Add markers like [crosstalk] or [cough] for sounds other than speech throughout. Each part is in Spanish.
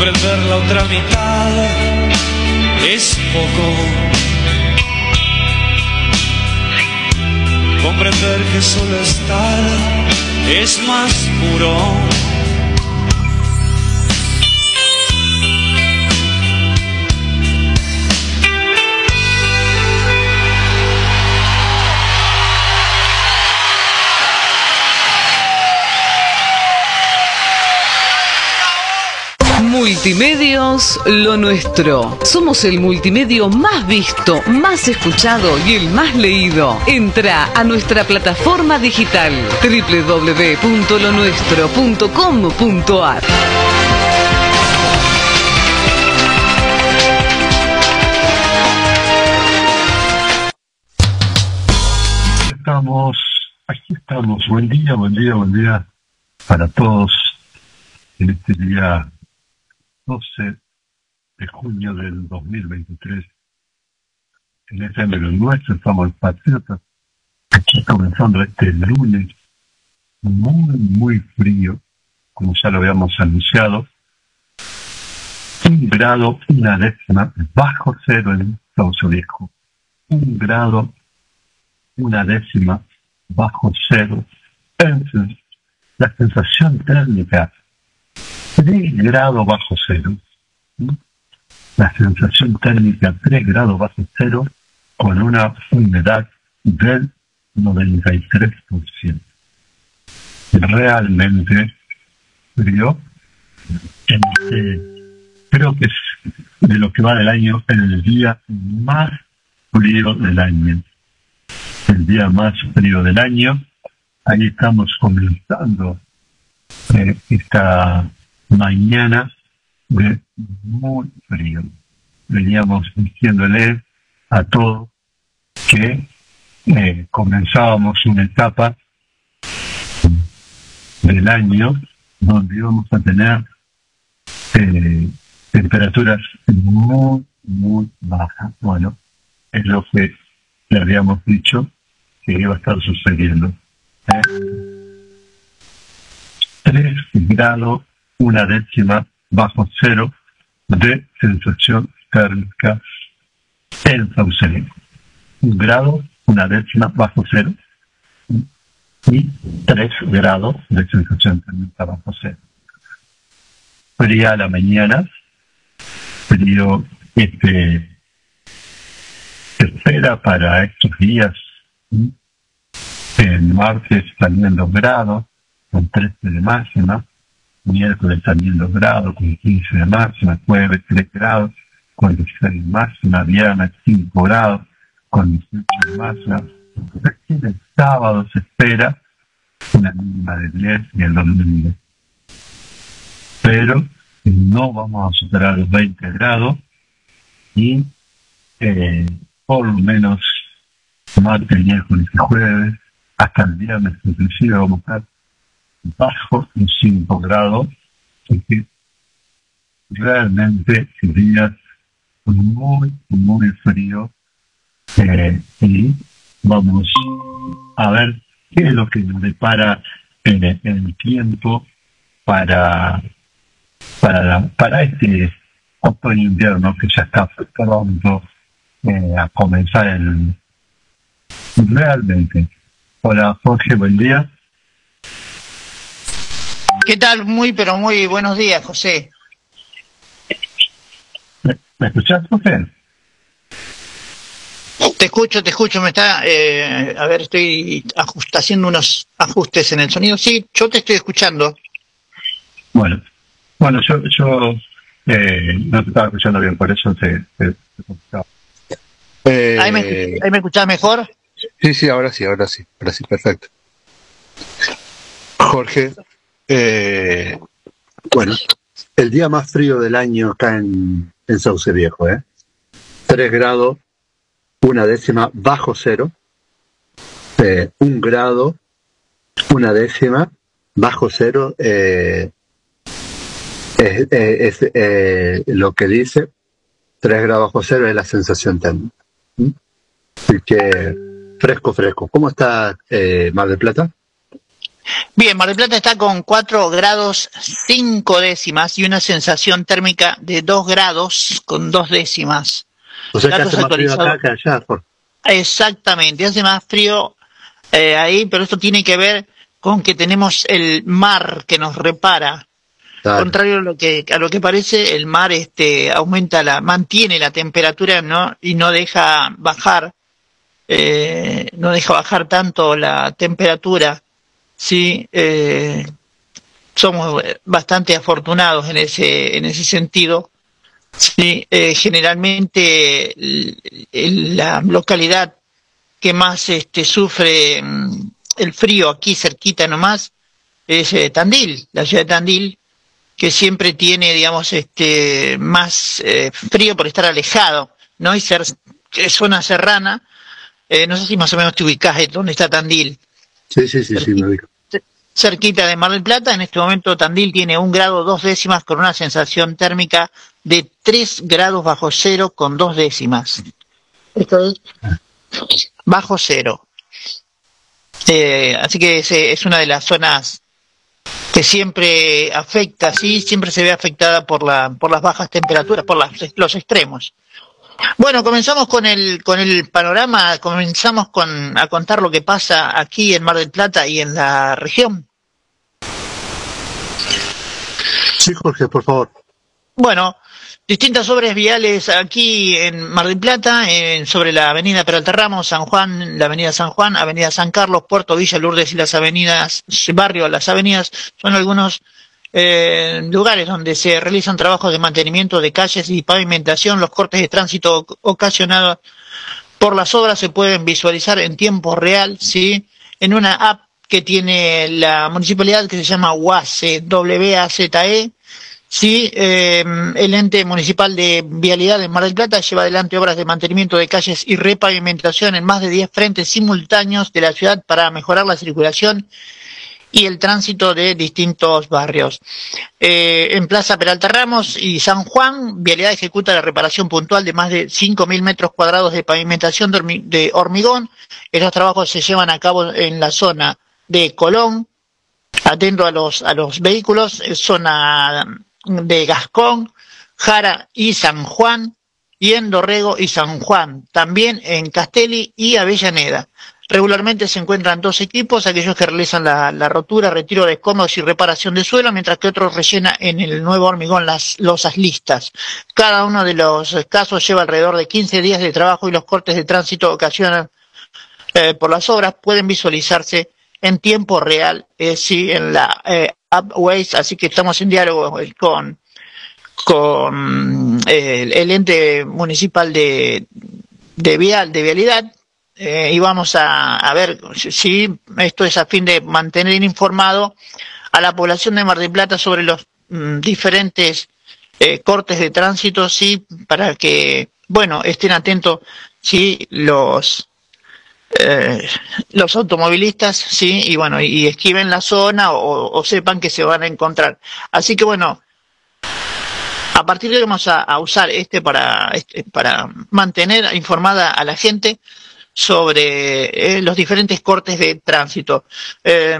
comprender la otra mitad es poco. Comprender que solo estar es más puro. Multimedios Lo Nuestro. Somos el multimedio más visto, más escuchado y el más leído. Entra a nuestra plataforma digital www.lonuestro.com.ar. Estamos, aquí estamos. Buen día, buen día, buen día para todos en este día 12 de junio del 2023. En este lo nuestro estamos patriotas. Aquí comenzando este lunes muy, muy frío, como ya lo habíamos anunciado. Un grado, una décima, bajo cero en Sauce Viejo. Un grado, una décima, bajo cero. La sensación térmica 3 grados bajo cero. La sensación térmica 3 grados bajo cero con una humedad del 93%. Realmente frío. creo que es de lo que va del año el día más frío del año. El día más frío del año. Ahí estamos comenzando eh, esta mañana de muy frío. Veníamos diciéndole a todos que eh, comenzábamos una etapa del año donde íbamos a tener eh, temperaturas muy, muy bajas. Bueno, es lo que le habíamos dicho que iba a estar sucediendo. 3 ¿eh? grados una décima bajo cero de sensación térmica en Sausalito. Un grado, una décima bajo cero y tres grados de sensación térmica bajo cero. Fría a la mañana, frío este espera para estos días en martes también dos grados, con 13 de máxima, miércoles también 2 grados, con 15 de máxima, jueves 3 grados, con 16 de máxima, viernes 5 grados, con 18 de máxima. El sábado se espera una mínima de 10 y el domingo. Pero no vamos a superar los 20 grados y eh, por lo menos martes, miércoles y jueves, hasta el viernes inclusive vamos a estar bajo en 5 grados, que realmente días muy, muy frío eh, y vamos a ver qué es lo que nos depara en el, tiempo para, para, para este otoño invierno que ya está pronto eh, a comenzar el realmente. Hola Jorge, buen día. ¿Qué tal? Muy, pero muy buenos días, José. ¿Me, escuchas, José? Te escucho, te escucho, me está, eh, a ver, estoy haciendo unos ajustes en el sonido. Sí, yo te estoy escuchando. Bueno, bueno, yo, yo eh, no te estaba escuchando bien, por eso te, te, eh, ¿Ahí, me, ¿Ahí me escuchás mejor? Sí, sí, ahora sí, ahora sí, ahora sí, perfecto. Jorge, eh, bueno, el día más frío del año acá en, en Sauce Viejo, ¿eh? 3 grados, una décima bajo cero, eh, un grado, una décima bajo cero, eh, es, eh, lo que dice, 3 grados bajo cero es la sensación térmica. Así que fresco, fresco. ¿Cómo está Mar del Plata? Bien, Mar del Plata está con 4 grados 5 décimas y una sensación térmica de 2 grados con 2 décimas. O sea que hace más frío acá que allá. Por... Exactamente, hace más frío eh, ahí, pero esto tiene que ver con que tenemos el mar que nos repara. Claro. Contrario a lo que a lo que parece, el mar este aumenta la mantiene la temperatura no y no deja bajar eh, no deja bajar tanto la temperatura. Sí, eh, somos bastante afortunados en ese en ese sentido. Sí, eh, generalmente la localidad que más este, sufre mm, el frío aquí cerquita nomás es eh, Tandil, la ciudad de Tandil, que siempre tiene, digamos, este, más eh, frío por estar alejado, ¿no? Y ser es zona serrana. Eh, no sé si más o menos te ubicás dónde está Tandil. Sí, sí, sí, sí, me ubico. Cerquita de Mar del Plata, en este momento Tandil tiene un grado dos décimas con una sensación térmica de tres grados bajo cero con dos décimas. Esto es bajo cero. Eh, así que es, es, una de las zonas que siempre afecta, sí, siempre se ve afectada por, la, por las bajas temperaturas, por las, los extremos. Bueno, comenzamos con el, con el panorama, comenzamos con, a contar lo que pasa aquí en Mar del Plata y en la región. Sí, Jorge, por favor. Bueno, distintas obras viales aquí en Mar del Plata, en, sobre la avenida Peralta Ramos, San Juan, la avenida San Juan, avenida San Carlos, Puerto Villa Lourdes y las avenidas, barrio, las avenidas, son algunos eh, lugares donde se realizan trabajos de mantenimiento de calles y pavimentación. Los cortes de tránsito ocasionados por las obras se pueden visualizar en tiempo real, ¿sí? En una app que tiene la municipalidad que se llama WACE, W-A-Z-E, Sí, eh, el ente municipal de vialidad de Mar del Plata lleva adelante obras de mantenimiento de calles y repavimentación en más de 10 frentes simultáneos de la ciudad para mejorar la circulación y el tránsito de distintos barrios. Eh, en Plaza Peralta Ramos y San Juan, Vialidad ejecuta la reparación puntual de más de 5.000 metros cuadrados de pavimentación de hormigón. Estos trabajos se llevan a cabo en la zona de Colón, atento a los, a los vehículos, zona de Gascón, Jara y San Juan, y en Dorrego y San Juan, también en Castelli y Avellaneda. Regularmente se encuentran dos equipos, aquellos que realizan la, la rotura, retiro de escombros y reparación de suelo, mientras que otros rellena en el nuevo hormigón las losas listas. Cada uno de los casos lleva alrededor de 15 días de trabajo y los cortes de tránsito ocasionan eh, por las obras pueden visualizarse en tiempo real, eh, sí, en la eh, Upways, así que estamos en diálogo con, con eh, el, ente municipal de, de, vial, de vialidad eh, y vamos a, a, ver si esto es a fin de mantener informado a la población de Mar del Plata sobre los mm, diferentes eh, cortes de tránsito, sí, para que, bueno, estén atentos si los eh, los automovilistas, sí, y bueno, y esquiven la zona o, o, sepan que se van a encontrar. Así que bueno, a partir de hoy vamos a, a usar este para, este para mantener informada a la gente sobre eh, los diferentes cortes de tránsito. Eh,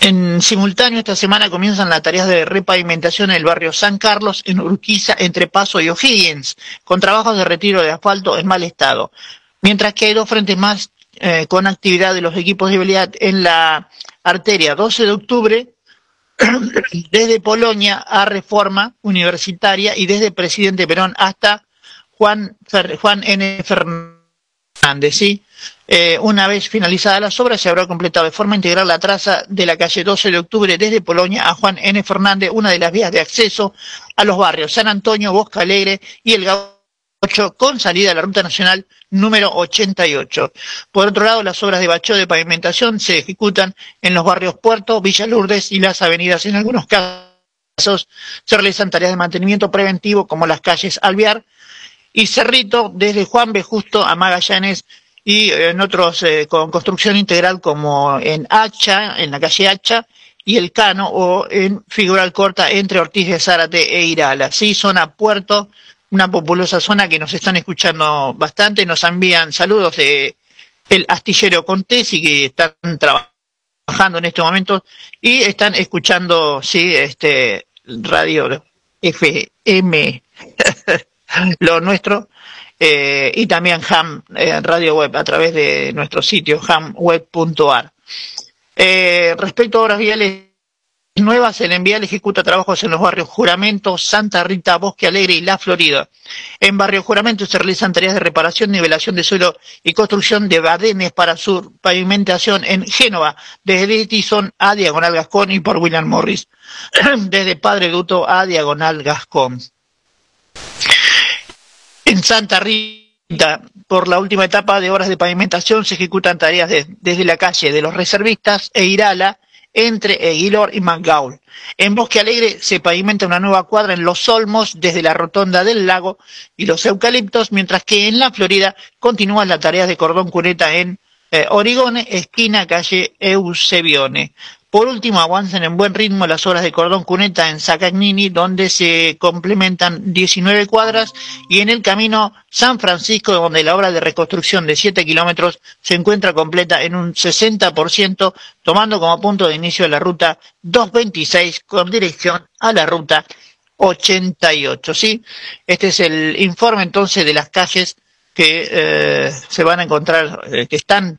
en simultáneo, esta semana comienzan las tareas de repavimentación en el barrio San Carlos, en Urquiza, entre Paso y O'Higgins, con trabajos de retiro de asfalto en mal estado mientras que hay dos frentes más eh, con actividad de los equipos de vialidad en la arteria 12 de octubre, [clears throat] desde Polonia a Reforma Universitaria y desde Presidente Perón hasta Juan, Juan N. Fernández. ¿Sí? Eh, una vez finalizadas las obras, se habrá completado de forma integral la traza de la calle 12 de octubre desde Polonia a Juan N. Fernández, una de las vías de acceso a los barrios San Antonio, Bosca Alegre y el Gaucho con salida a la ruta nacional número 88. Por otro lado, las obras de bacheo de pavimentación se ejecutan en los barrios Puerto, Villa Lourdes y las avenidas. En algunos casos se realizan tareas de mantenimiento preventivo como las calles Alvear y Cerrito desde Juan B. Justo a Magallanes y en otros eh, con construcción integral como en Hacha, en la calle Hacha y El Cano o en Figural Corta entre Ortiz de Zárate e Irala. Sí, zona Puerto, una populosa zona que nos están escuchando bastante, nos envían saludos de el astillero Contés y que están trabajando trabajando en este momento y están escuchando, sí, este radio FM, [laughs] lo nuestro, eh, y también Ham eh, Radio Web a través de nuestro sitio hamweb.ar. Eh, respecto a obras viales nuevas, el Envial ejecuta trabajos en los barrios Juramento, Santa Rita, Bosque Alegre y La Florida. En barrio Juramento se realizan tareas de reparación, nivelación de suelo y construcción de badenes para su pavimentación en Génova, desde Edison a Diagonal Gascón y por William Morris, [clears throat] desde Padre Duto a Diagonal Gascón. En Santa Rita, por la última etapa de horas de pavimentación, se ejecutan tareas desde la calle de los reservistas e Irala entre Eguilor y Mangaul. En Bosque Alegre se pavimenta una nueva cuadra en Los Olmos desde la rotonda del lago y los eucaliptos, mientras que en la Florida continúan las tareas de cordón cuneta en eh, Origone, esquina calle Eusebione. Por último, avanzan en buen ritmo las obras de cordón cuneta en Sacagnini, donde se complementan 19 cuadras, y en el camino San Francisco, donde la obra de reconstrucción de 7 kilómetros se encuentra completa en un 60%, tomando como punto de inicio la ruta 226 con dirección a la ruta 88. ¿sí? Este es el informe entonces de las calles que eh, se van a encontrar, eh, que están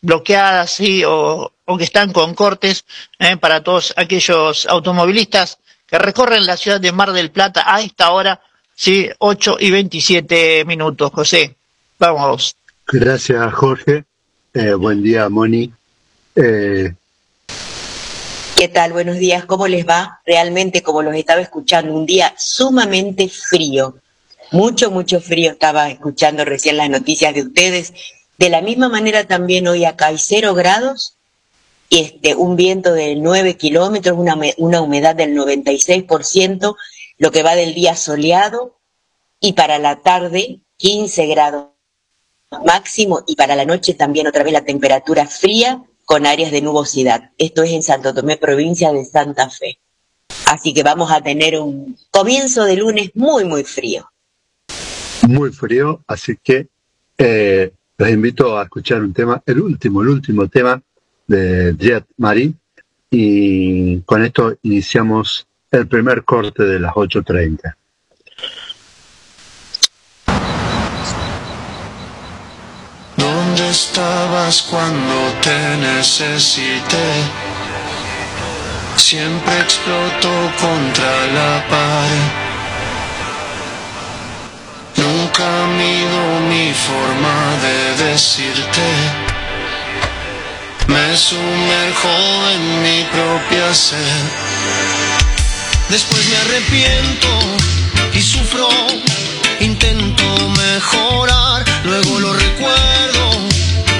bloqueadas ¿sí? o, o que están con cortes eh, para todos aquellos automovilistas que recorren la ciudad de Mar del Plata a esta hora, sí, 8 y 27 minutos. José, vamos. Gracias, Jorge. Eh, buen día, Moni. Eh... ¿Qué tal? Buenos días. ¿Cómo les va? Realmente, como los estaba escuchando, un día sumamente frío. Mucho, mucho frío. Estaba escuchando recién las noticias de ustedes. De la misma manera también hoy acá hay cero grados este, un viento de 9 kilómetros, una, una humedad del 96%, lo que va del día soleado, y para la tarde 15 grados máximo, y para la noche también otra vez la temperatura fría con áreas de nubosidad. Esto es en Santo Tomé, provincia de Santa Fe. Así que vamos a tener un comienzo de lunes muy, muy frío. Muy frío, así que eh, los invito a escuchar un tema, el último, el último tema de Jet Marie y con esto iniciamos el primer corte de las 8.30. ¿Dónde estabas cuando te necesité? Siempre explotó contra la pared. Nunca mido mi forma de decirte me sumerjo en mi propia sed. Después me arrepiento y sufro, intento mejorar, luego lo recuerdo,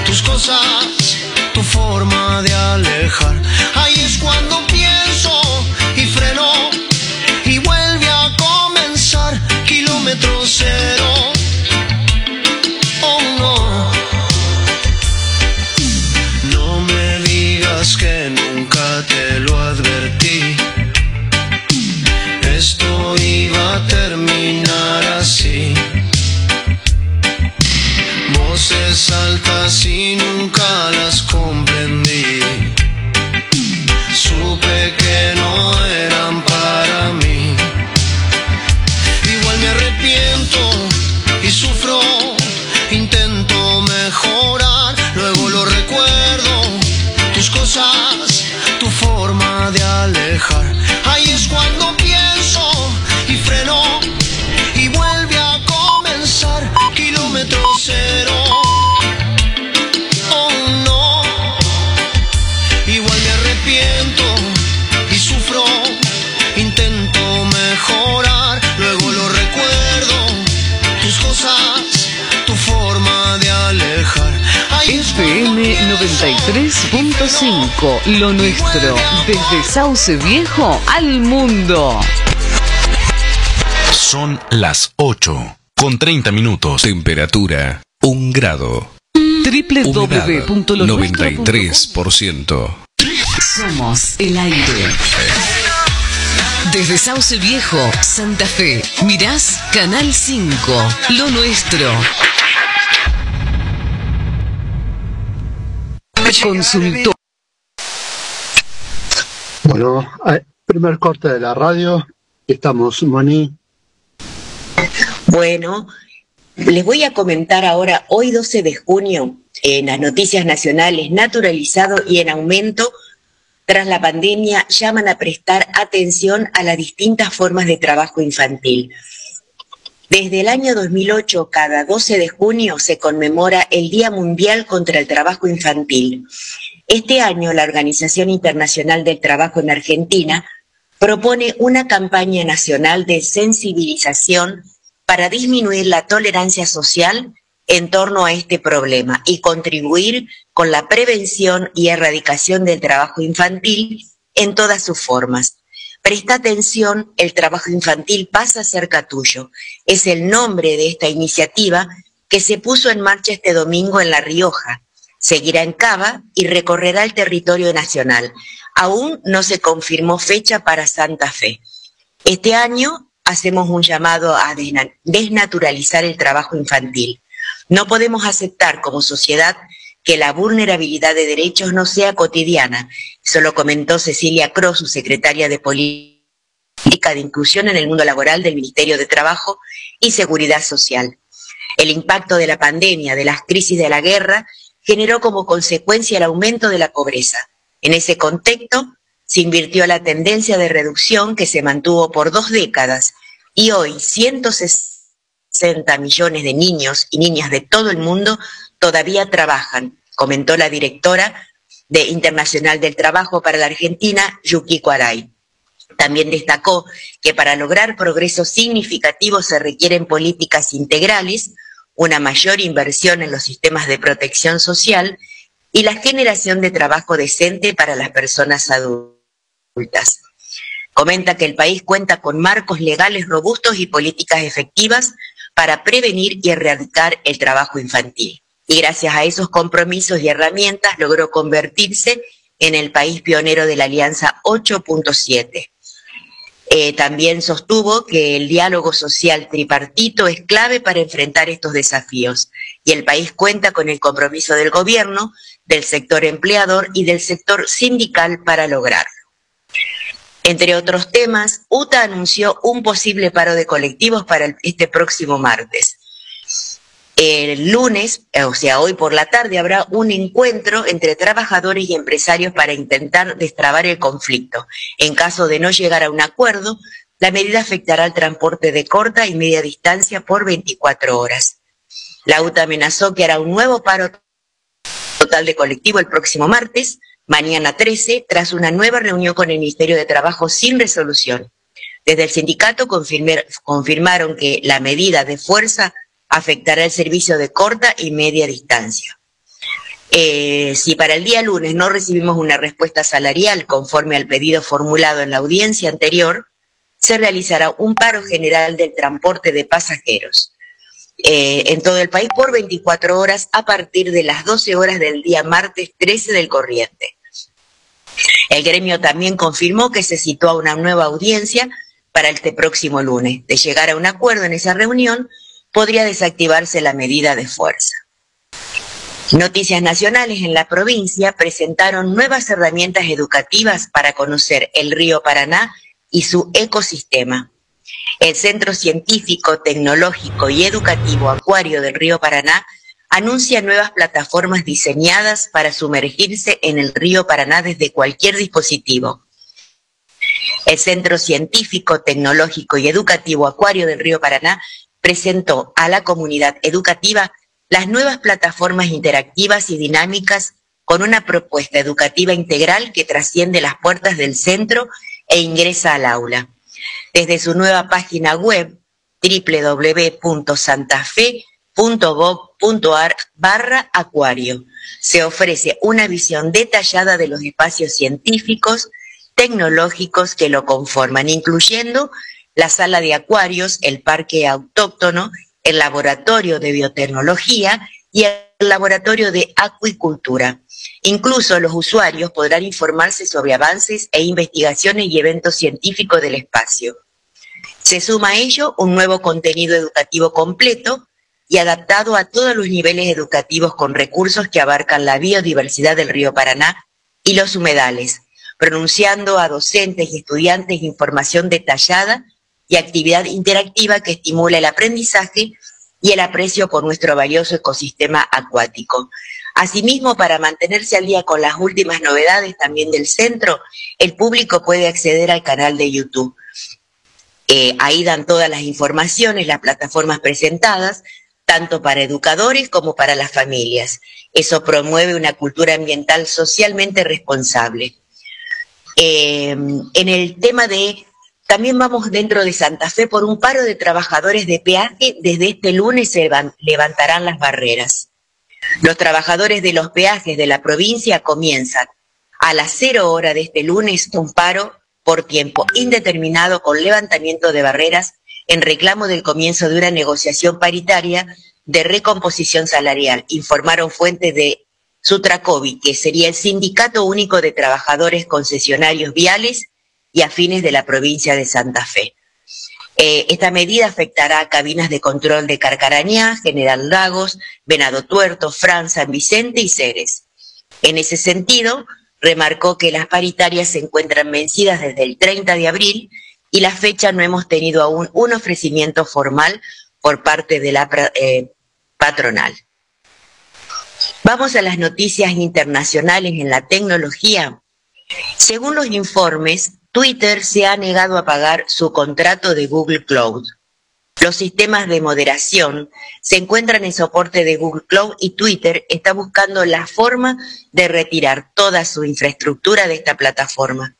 tus cosas, tu forma de alejar. Ahí es cuando pienso y freno y vuelve a comenzar kilómetro cero. 93.5, lo nuestro, desde Sauce Viejo al mundo. Son las 8, con 30 minutos. Temperatura, 1 grado. www.lonuestro.com Somos el aire. Desde Sauce Viejo, Santa Fe, mirás Canal 5, lo nuestro. Consultor. Bueno, primer corte de la radio. Estamos, Moni. Bueno, les voy a comentar ahora, hoy 12 de junio, en las noticias nacionales, naturalizado y en aumento, tras la pandemia, llaman a prestar atención a las distintas formas de trabajo infantil. Desde el año 2008, cada 12 de junio se conmemora el Día Mundial contra el Trabajo Infantil. Este año, la Organización Internacional del Trabajo en Argentina propone una campaña nacional de sensibilización para disminuir la tolerancia social en torno a este problema y contribuir con la prevención y erradicación del trabajo infantil en todas sus formas. Presta atención, el trabajo infantil pasa cerca tuyo. Es el nombre de esta iniciativa que se puso en marcha este domingo en La Rioja. Seguirá en Cava y recorrerá el territorio nacional. Aún no se confirmó fecha para Santa Fe. Este año hacemos un llamado a desnaturalizar el trabajo infantil. No podemos aceptar como sociedad que la vulnerabilidad de derechos no sea cotidiana. Eso lo comentó Cecilia Cross, su secretaria de Política de Inclusión en el Mundo Laboral del Ministerio de Trabajo y Seguridad Social. El impacto de la pandemia, de las crisis de la guerra, generó como consecuencia el aumento de la pobreza. En ese contexto, se invirtió la tendencia de reducción que se mantuvo por dos décadas y hoy 160 millones de niños y niñas de todo el mundo todavía trabajan, comentó la directora de Internacional del Trabajo para la Argentina, Yuki Kuaray. También destacó que para lograr progresos significativos se requieren políticas integrales, una mayor inversión en los sistemas de protección social y la generación de trabajo decente para las personas adultas. Comenta que el país cuenta con marcos legales robustos y políticas efectivas para prevenir y erradicar el trabajo infantil y gracias a esos compromisos y herramientas logró convertirse en el país pionero de la Alianza 8.7. Eh, también sostuvo que el diálogo social tripartito es clave para enfrentar estos desafíos y el país cuenta con el compromiso del gobierno, del sector empleador y del sector sindical para lograrlo. Entre otros temas, UTA anunció un posible paro de colectivos para este próximo martes. El lunes, o sea, hoy por la tarde, habrá un encuentro entre trabajadores y empresarios para intentar destrabar el conflicto. En caso de no llegar a un acuerdo, la medida afectará al transporte de corta y media distancia por 24 horas. La UTA amenazó que hará un nuevo paro total de colectivo el próximo martes, mañana 13, tras una nueva reunión con el Ministerio de Trabajo sin resolución. Desde el sindicato confirmaron que la medida de fuerza afectará el servicio de corta y media distancia. Eh, si para el día lunes no recibimos una respuesta salarial conforme al pedido formulado en la audiencia anterior, se realizará un paro general del transporte de pasajeros eh, en todo el país por 24 horas a partir de las 12 horas del día martes 13 del corriente. El gremio también confirmó que se a una nueva audiencia para este próximo lunes. De llegar a un acuerdo en esa reunión, podría desactivarse la medida de fuerza. Noticias Nacionales en la provincia presentaron nuevas herramientas educativas para conocer el río Paraná y su ecosistema. El Centro Científico, Tecnológico y Educativo Acuario del río Paraná anuncia nuevas plataformas diseñadas para sumergirse en el río Paraná desde cualquier dispositivo. El Centro Científico, Tecnológico y Educativo Acuario del río Paraná presentó a la comunidad educativa las nuevas plataformas interactivas y dinámicas con una propuesta educativa integral que trasciende las puertas del centro e ingresa al aula. Desde su nueva página web www.santafe.gov.ar barra acuario se ofrece una visión detallada de los espacios científicos, tecnológicos que lo conforman, incluyendo la sala de acuarios, el parque autóctono, el laboratorio de biotecnología y el laboratorio de acuicultura. Incluso los usuarios podrán informarse sobre avances e investigaciones y eventos científicos del espacio. Se suma a ello un nuevo contenido educativo completo y adaptado a todos los niveles educativos con recursos que abarcan la biodiversidad del río Paraná y los humedales, pronunciando a docentes y estudiantes información detallada y actividad interactiva que estimula el aprendizaje y el aprecio por nuestro valioso ecosistema acuático. Asimismo, para mantenerse al día con las últimas novedades también del centro, el público puede acceder al canal de YouTube. Eh, ahí dan todas las informaciones, las plataformas presentadas, tanto para educadores como para las familias. Eso promueve una cultura ambiental socialmente responsable. Eh, en el tema de también vamos dentro de Santa Fe por un paro de trabajadores de peaje. Desde este lunes se levantarán las barreras. Los trabajadores de los peajes de la provincia comienzan a las cero hora de este lunes un paro por tiempo indeterminado con levantamiento de barreras en reclamo del comienzo de una negociación paritaria de recomposición salarial, informaron fuentes de Sutracovi, que sería el Sindicato Único de Trabajadores Concesionarios Viales y afines de la provincia de Santa Fe. Eh, esta medida afectará a cabinas de control de Carcarañá, General Lagos, Venado Tuerto, Fran, San Vicente y Ceres. En ese sentido, remarcó que las paritarias se encuentran vencidas desde el 30 de abril y la fecha no hemos tenido aún un ofrecimiento formal por parte de la eh, patronal. Vamos a las noticias internacionales en la tecnología. Según los informes, Twitter se ha negado a pagar su contrato de Google Cloud. Los sistemas de moderación se encuentran en soporte de Google Cloud y Twitter está buscando la forma de retirar toda su infraestructura de esta plataforma.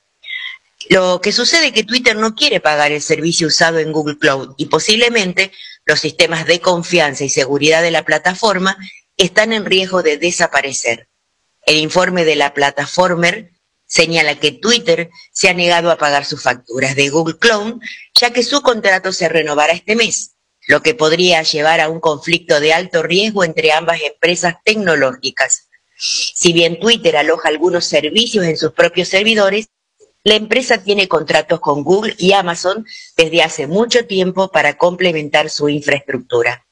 Lo que sucede es que Twitter no quiere pagar el servicio usado en Google Cloud y posiblemente los sistemas de confianza y seguridad de la plataforma están en riesgo de desaparecer. El informe de la plataforma señala que Twitter se ha negado a pagar sus facturas de Google Cloud, ya que su contrato se renovará este mes, lo que podría llevar a un conflicto de alto riesgo entre ambas empresas tecnológicas. Si bien Twitter aloja algunos servicios en sus propios servidores, la empresa tiene contratos con Google y Amazon desde hace mucho tiempo para complementar su infraestructura.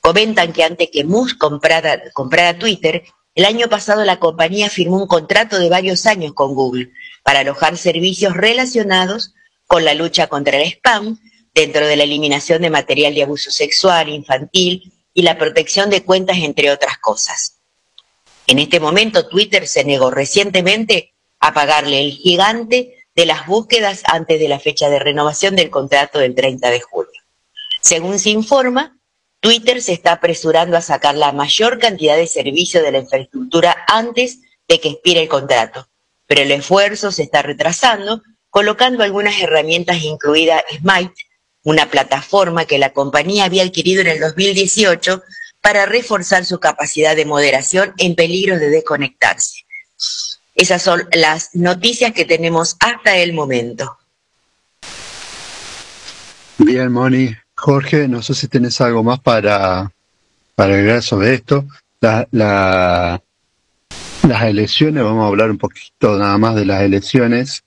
Comentan que antes que Musk comprara Twitter, el año pasado la compañía firmó un contrato de varios años con Google para alojar servicios relacionados con la lucha contra el spam, dentro de la eliminación de material de abuso sexual, infantil y la protección de cuentas, entre otras cosas. En este momento, Twitter se negó recientemente a pagarle el gigante de las búsquedas antes de la fecha de renovación del contrato del 30 de julio. Según se informa, Twitter se está apresurando a sacar la mayor cantidad de servicios de la infraestructura antes de que expire el contrato, pero el esfuerzo se está retrasando, colocando algunas herramientas incluida Smite, una plataforma que la compañía había adquirido en el 2018 para reforzar su capacidad de moderación en peligro de desconectarse. Esas son las noticias que tenemos hasta el momento. Bien, Moni. Jorge, no sé si tienes algo más para, para agregar sobre esto. La, las elecciones, vamos a hablar un poquito nada más de las elecciones,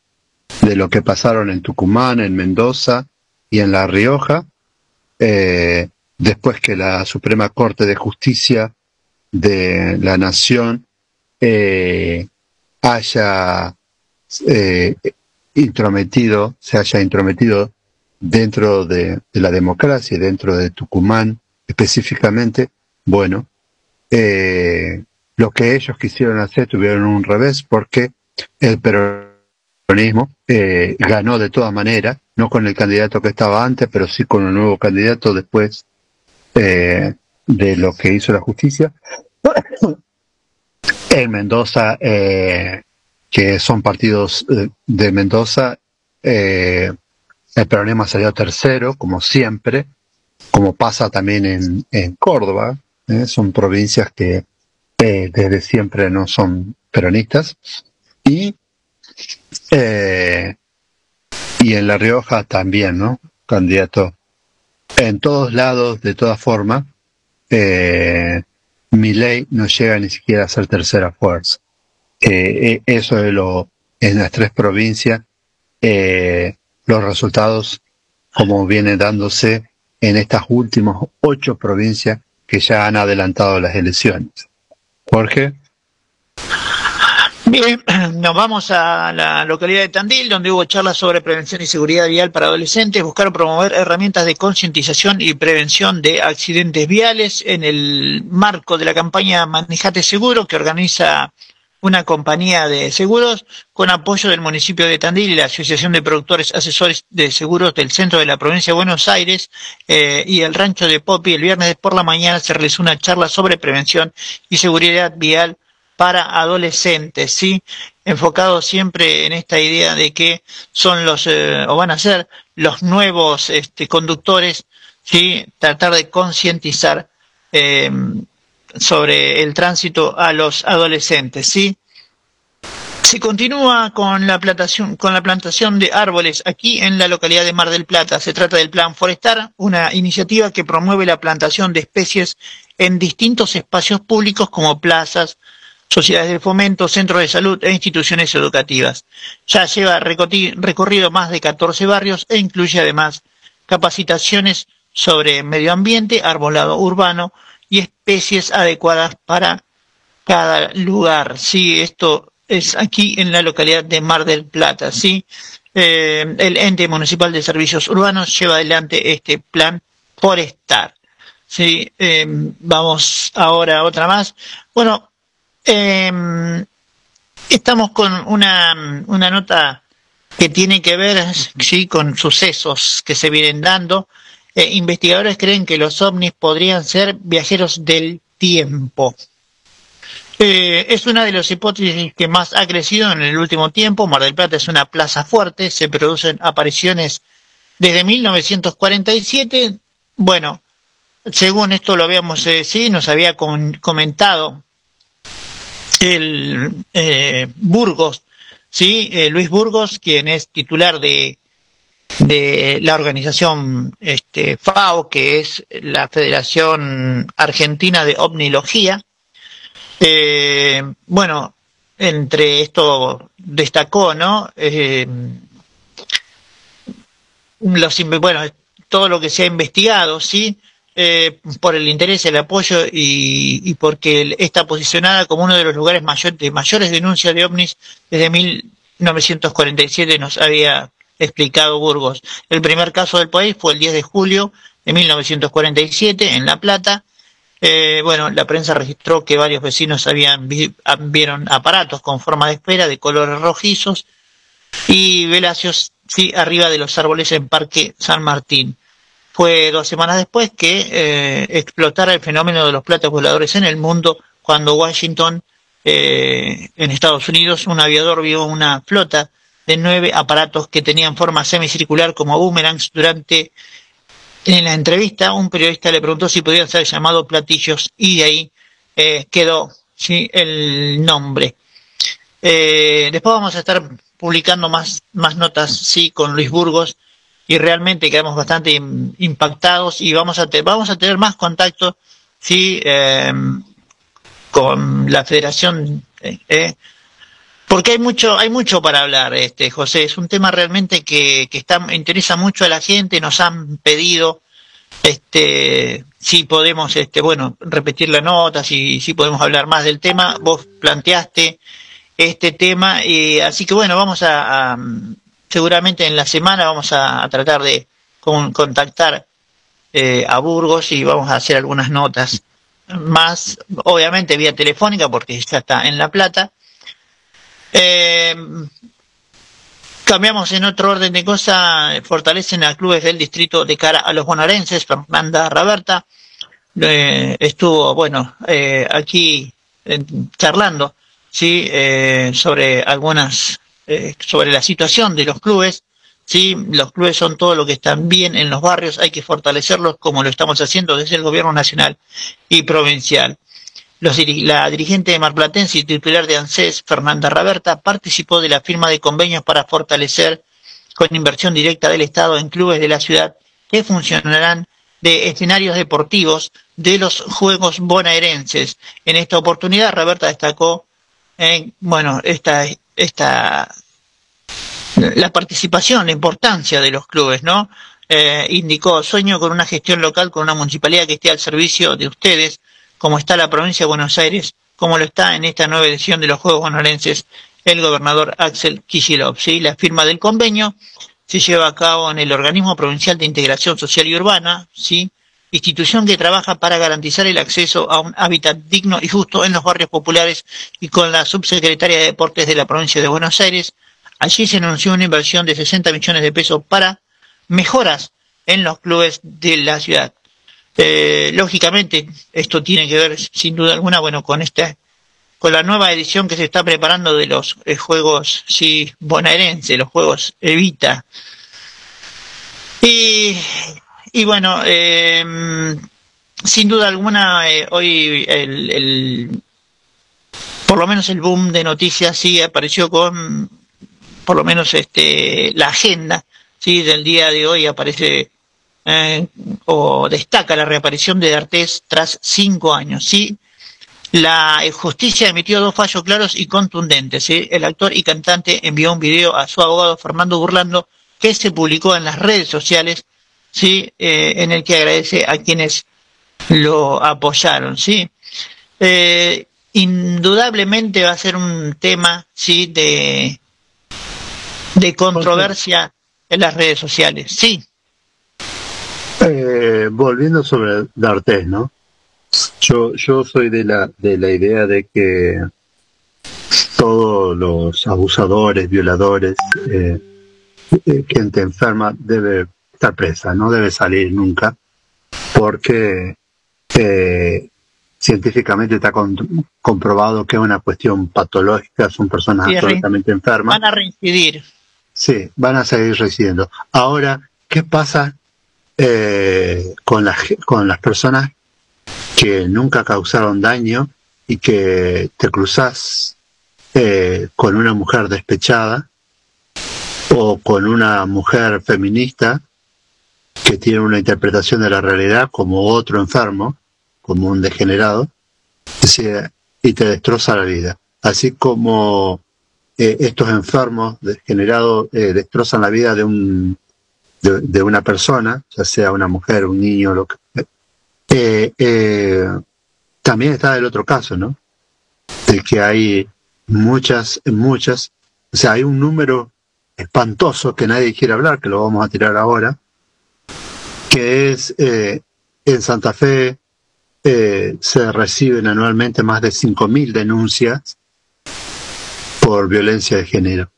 de lo que pasaron en Tucumán, en Mendoza y en La Rioja, eh, después que la Suprema Corte de Justicia de la Nación eh, haya eh, intrometido, se haya intrometido dentro de, la democracia, dentro de Tucumán específicamente, bueno, eh, lo que ellos quisieron hacer tuvieron un revés porque el peronismo eh, ganó de todas maneras, no con el candidato que estaba antes, pero sí con un nuevo candidato después eh, de lo que hizo la justicia. [coughs] En Mendoza, que son partidos de Mendoza, el peronismo salió tercero, como siempre, como pasa también en, Córdoba. ¿eh? Son provincias que eh, desde siempre no son peronistas. Y, eh, y en La Rioja también, ¿no? Candidato. En todos lados, de todas formas, mi ley no llega ni siquiera a ser tercera fuerza. eso es lo, en las tres provincias, eh, los resultados como viene dándose en estas últimas ocho provincias que ya han adelantado las elecciones. Jorge. Bien, [clears throat] nos vamos a la localidad de Tandil, donde hubo charlas sobre prevención y seguridad vial para adolescentes. Buscaron promover herramientas de concientización y prevención de accidentes viales en el marco de la campaña Manejate Seguro, que organiza una compañía de seguros con apoyo del municipio de Tandil y la Asociación de Productores Asesores de Seguros del centro de la provincia de Buenos Aires eh, y el rancho de Popi. El viernes por la mañana se realizó una charla sobre prevención y seguridad vial para adolescentes, ¿sí? Enfocado siempre en esta idea de que son los, eh, o van a ser los nuevos este, conductores, ¿sí? Tratar de concientizar eh, sobre el tránsito a los adolescentes, ¿sí? Se continúa con la plantación, con la plantación de árboles aquí en la localidad de Mar del Plata. Se trata del Plan Forestar, una iniciativa que promueve la plantación de especies en distintos espacios públicos como plazas, sociedades de fomento, centros de salud e instituciones educativas. Ya lleva recorrido más de 14 barrios e incluye además capacitaciones sobre medio ambiente, arbolado urbano y especies adecuadas para cada lugar. Sí, esto es aquí en la localidad de Mar del Plata. Sí, eh, el ente municipal de servicios urbanos lleva adelante este plan forestar. Sí, eh, vamos ahora a otra más. Bueno, eh, estamos con una, una nota que tiene que ver sí, con sucesos que se vienen dando. Eh, investigadores creen que los ovnis podrían ser viajeros del tiempo. Eh, es una de las hipótesis que más ha crecido en el último tiempo. Mar del Plata es una plaza fuerte, se producen apariciones desde 1947. Bueno, según esto lo habíamos, eh, sí, nos había comentado el eh, Burgos, ¿sí? Luis Burgos, quien es titular de, de la organización este, FAO, que es la Federación Argentina de Omnilogía. Eh, bueno, entre esto destacó, ¿no? los, bueno, todo lo que se ha investigado, ¿sí? Eh, por el interés, el apoyo y, porque está posicionada como uno de los lugares de mayores denuncias de ovnis desde 1947 nos había explicado Burgos. El primer caso del país fue el 10 de julio de 1947 en La Plata. Eh, bueno, la prensa registró que varios vecinos habían vieron aparatos con forma de esfera de colores rojizos y velacios sí, arriba de los árboles en Parque San Martín. Fue dos semanas después que eh, explotara el fenómeno de los platos voladores en el mundo cuando Washington, eh, en Estados Unidos, un aviador vio una flota de nueve aparatos que tenían forma semicircular como boomerangs durante en la entrevista un periodista le preguntó si podían ser llamados platillos y de ahí eh, quedó ¿sí? el nombre. Eh, después vamos a estar publicando más, más notas sí con Luis Burgos y realmente quedamos bastante impactados y vamos a, vamos a tener más contacto ¿sí? Em, con la federación eh, eh, porque hay mucho hay mucho para hablar este José es un tema realmente que, está interesa mucho a la gente nos han pedido este si podemos este bueno repetir la nota si si podemos hablar más del tema vos planteaste este tema y así que bueno vamos a seguramente en la semana vamos a, tratar de contactar eh, a Burgos y vamos a hacer algunas notas más, obviamente vía telefónica porque ya está en La Plata. Eh, cambiamos en otro orden de cosas, fortalecen a clubes del distrito de cara a los bonaerenses, Fernanda Raberta eh, estuvo, bueno, aquí charlando, sí, sobre algunas eh, sobre la situación de los clubes. ¿sí? Los clubes son todo lo que están bien en los barrios, hay que fortalecerlos como lo estamos haciendo desde el gobierno nacional y provincial. La dirigente de Marplatense y titular de ANSES, Fernanda Raberta, participó de la firma de convenios para fortalecer con inversión directa del Estado en clubes de la ciudad que funcionarán de escenarios deportivos de los Juegos Bonaerenses. En esta oportunidad, Raberta destacó en, bueno, esta esta la participación, la importancia de los clubes, ¿no? Eh, indicó, sueño con una gestión local, con una municipalidad que esté al servicio de ustedes, como está la provincia de Buenos Aires, como lo está en esta nueva edición de los Juegos Bonaerenses el gobernador Axel Kicillof. ¿sí? La firma del convenio se lleva a cabo en el Organismo Provincial de Integración Social y Urbana, ¿sí? institución que trabaja para garantizar el acceso a un hábitat digno y justo en los barrios populares y con la subsecretaria de Deportes de la provincia de Buenos Aires. Allí se anunció una inversión de 60 millones de pesos para mejoras en los clubes de la ciudad. Eh, lógicamente, esto tiene que ver, sin duda alguna, bueno, con esta, con la nueva edición que se está preparando de los eh, juegos, sí, bonaerenses, los juegos Evita. Y y bueno, eh, sin duda alguna, eh, hoy el, el, por lo menos el boom de noticias sí apareció con, por lo menos este, la agenda sí del día de hoy aparece eh, o destaca la reaparición de D'Artés tras cinco años. Sí, la justicia emitió dos fallos claros y contundentes. ¿sí? El actor y cantante envió un video a su abogado Fernando Burlando que se publicó en las redes sociales ¿sí? Eh, en el que agradece a quienes lo apoyaron, ¿sí? Eh, indudablemente va a ser un tema, ¿sí? De, de controversia en las redes sociales, sí. Eh, volviendo sobre D'Artés, ¿no? Yo, yo soy de la, de la idea de que todos los abusadores, violadores, eh, gente enferma debe presa, no debe salir nunca, porque eh, científicamente está comprobado que es una cuestión patológica, son personas absolutamente enfermas. Van a reincidir. Sí, van a seguir residiendo. Ahora, ¿qué pasa eh, con, las, con las personas que nunca causaron daño y que te cruzas eh, con una mujer despechada o con una mujer feminista que tiene una interpretación de la realidad como otro enfermo, como un degenerado, y te destroza la vida. Así como eh, estos enfermos degenerados eh, destrozan la vida de, un, de, una persona, ya sea una mujer, un niño, lo que eh, también está el otro caso, ¿no? De que hay muchas, muchas, o sea, hay un número espantoso que nadie quiere hablar, que lo vamos a tirar ahora, que es eh, en Santa Fe eh, se reciben anualmente más de 5.000 denuncias por violencia de género.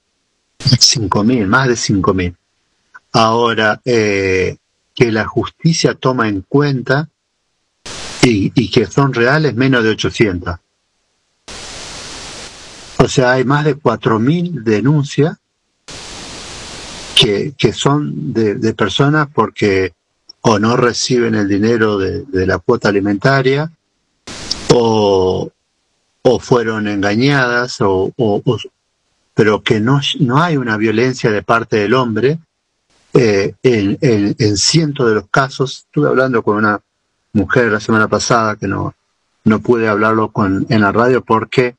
5.000, más de 5.000. Ahora, eh, que la justicia toma en cuenta y, que son reales menos de 800. O sea, hay más de 4.000 denuncias que, que son de, personas porque o no reciben el dinero de, la cuota alimentaria, o, o fueron engañadas, o, pero que no, no hay una violencia de parte del hombre. Eh, en, en, cientos de los casos, estuve hablando con una mujer la semana pasada que no, no pude hablarlo con, en la radio porque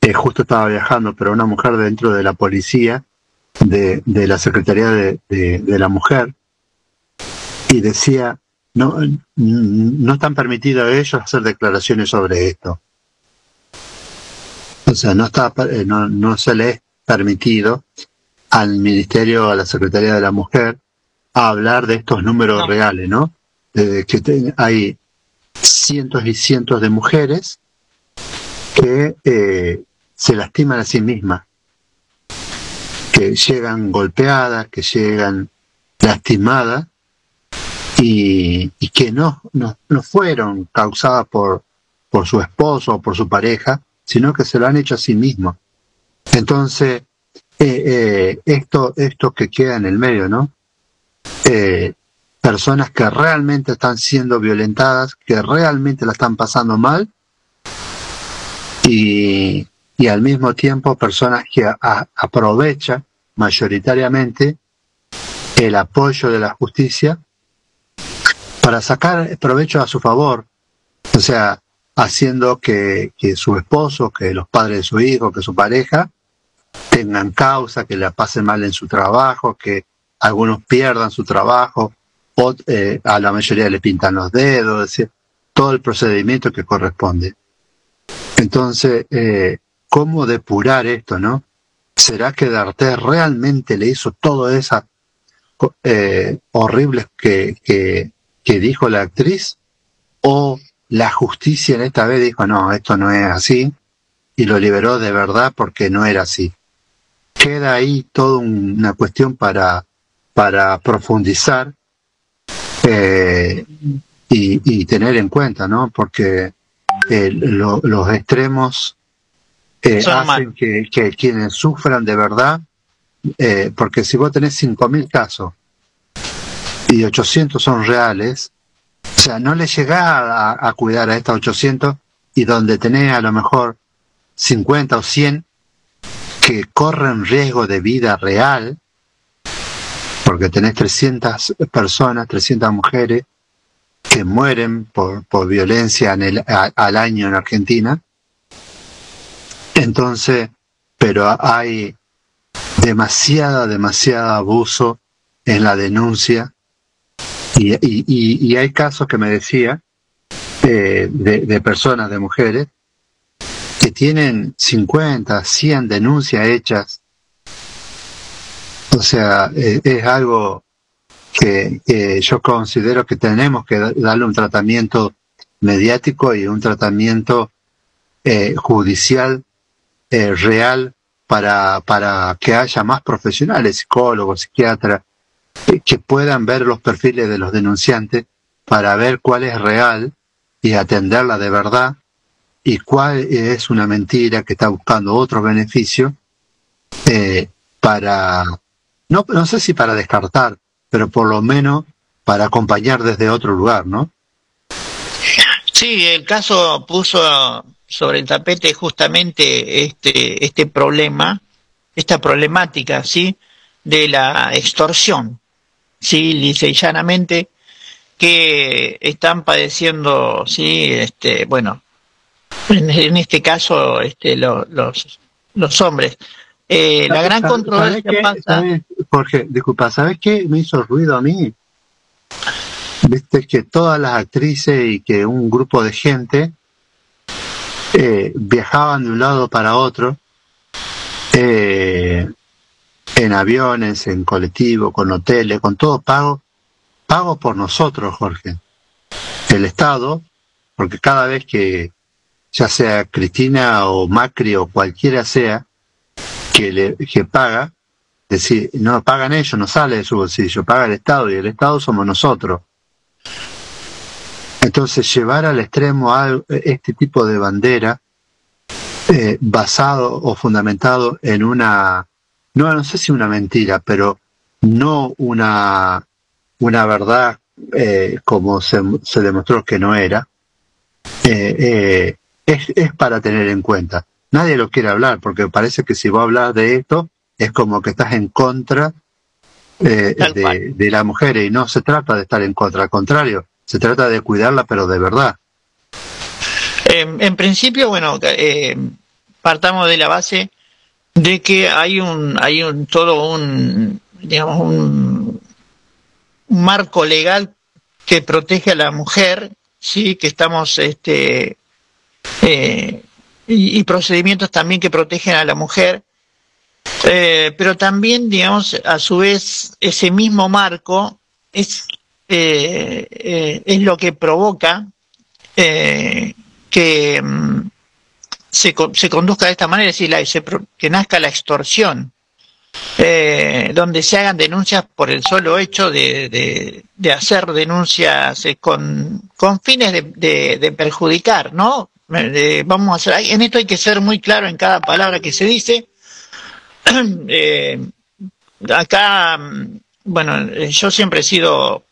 eh, justo estaba viajando, pero una mujer dentro de la policía, de, de la Secretaría de, de la Mujer, y decía, no, no están permitidos a ellos hacer declaraciones sobre esto. O sea, no, está, eh, no, no se les es permitido al Ministerio, a la Secretaría de la Mujer, hablar de estos números reales, ¿no? De que hay cientos y cientos de mujeres que eh, se lastiman a sí mismas, que llegan golpeadas, que llegan lastimadas y, que no, no, no fueron causadas por, por su esposo o por su pareja, sino que se lo han hecho a sí mismos. Entonces, eh, eh, esto, esto que queda en el medio, ¿no? Eh, personas que realmente están siendo violentadas, que realmente la están pasando mal, y, y al mismo tiempo personas que aprovechan mayoritariamente el apoyo de la justicia para sacar provecho a su favor, o sea, haciendo que, que su esposo, que los padres de su hijo, que su pareja tengan causa, que la pasen mal en su trabajo, que algunos pierdan su trabajo, o eh, a la mayoría le pintan los dedos, decir, todo el procedimiento que corresponde. Entonces, eh, ¿cómo depurar esto, no? ¿Será que D'Artes realmente le hizo todo esas eh, horribles que, que, que dijo la actriz? ¿O la justicia en esta vez dijo, no, esto no es así, y lo liberó de verdad porque no era así? Queda ahí toda una cuestión para, para profundizar eh, y, y, tener en cuenta, ¿no? Porque eh, lo, los extremos eh, hacen que, que, quienes sufran de verdad, porque si vos tenés 5.000 casos y 800 son reales, o sea, no le llegás a, a, cuidar a estos 800 y donde tenés a lo mejor 50 o 100 que corren riesgo de vida real, porque tenés 300 personas, 300 mujeres que mueren por, por violencia en el, a, al año en Argentina. Entonces, pero hay demasiada, demasiado abuso en la denuncia y, y, hay casos que me decía eh, de, de personas, de mujeres, tienen 50, 100 denuncias hechas. O sea, eh, es algo que, yo considero que tenemos que darle un tratamiento mediático y un tratamiento eh, judicial eh, real para, para que haya más profesionales, psicólogos, psiquiatras, que puedan ver los perfiles de los denunciantes para ver cuál es real y atenderla de verdad y cuál es una mentira que está buscando otro beneficio eh, para, no, no sé si para descartar, pero por lo menos para acompañar desde otro lugar, ¿no? Sí, el caso puso sobre el tapete justamente este, este problema, esta problemática, ¿sí? De la extorsión, ¿sí? Lisa y llanamente, que están padeciendo, ¿sí? Este, bueno, en, en este caso, este, lo, los, los hombres. Eh, la gran controversia qué, pasa... ¿sabes, Jorge, disculpa, ¿sabes qué me hizo ruido a mí? Viste que todas las actrices y que un grupo de gente eh, viajaban de un lado para otro eh, en aviones, en colectivo, con hoteles, con todo pago, pago por nosotros, Jorge. El Estado, porque cada vez que ya sea Cristina o Macri o cualquiera sea, que, le, que paga, decir, no pagan ellos, no sale de su bolsillo, paga el Estado y el Estado somos nosotros. Entonces, llevar al extremo este tipo de bandera eh, basado o fundamentado en una, no, no sé si una mentira, pero no una, una verdad eh, como se, se, demostró que no era, eh, es, es para tener en cuenta. Nadie lo quiere hablar porque parece que si vos hablas de esto es como que estás en contra eh, de, de, la mujer y no se trata de estar en contra, al contrario, se trata de cuidarla pero de verdad. Eh, en principio, bueno, eh, partamos de la base de que hay un, hay un todo un, digamos, un, un marco legal que protege a la mujer, sí, que estamos, este, eh, y, procedimientos también que protegen a la mujer, eh, pero también, digamos, a su vez, ese mismo marco es, eh, eh es lo que provoca eh, que um, se, se, conduzca de esta manera, es decir, la, que nazca la extorsión. Eh, donde se hagan denuncias por el solo hecho de, de, de hacer denuncias con, con fines de, de perjudicar, ¿no? Eh, vamos a hacer, en esto hay que ser muy claro en cada palabra que se dice. [clears throat] Eh, acá, bueno, yo siempre he sido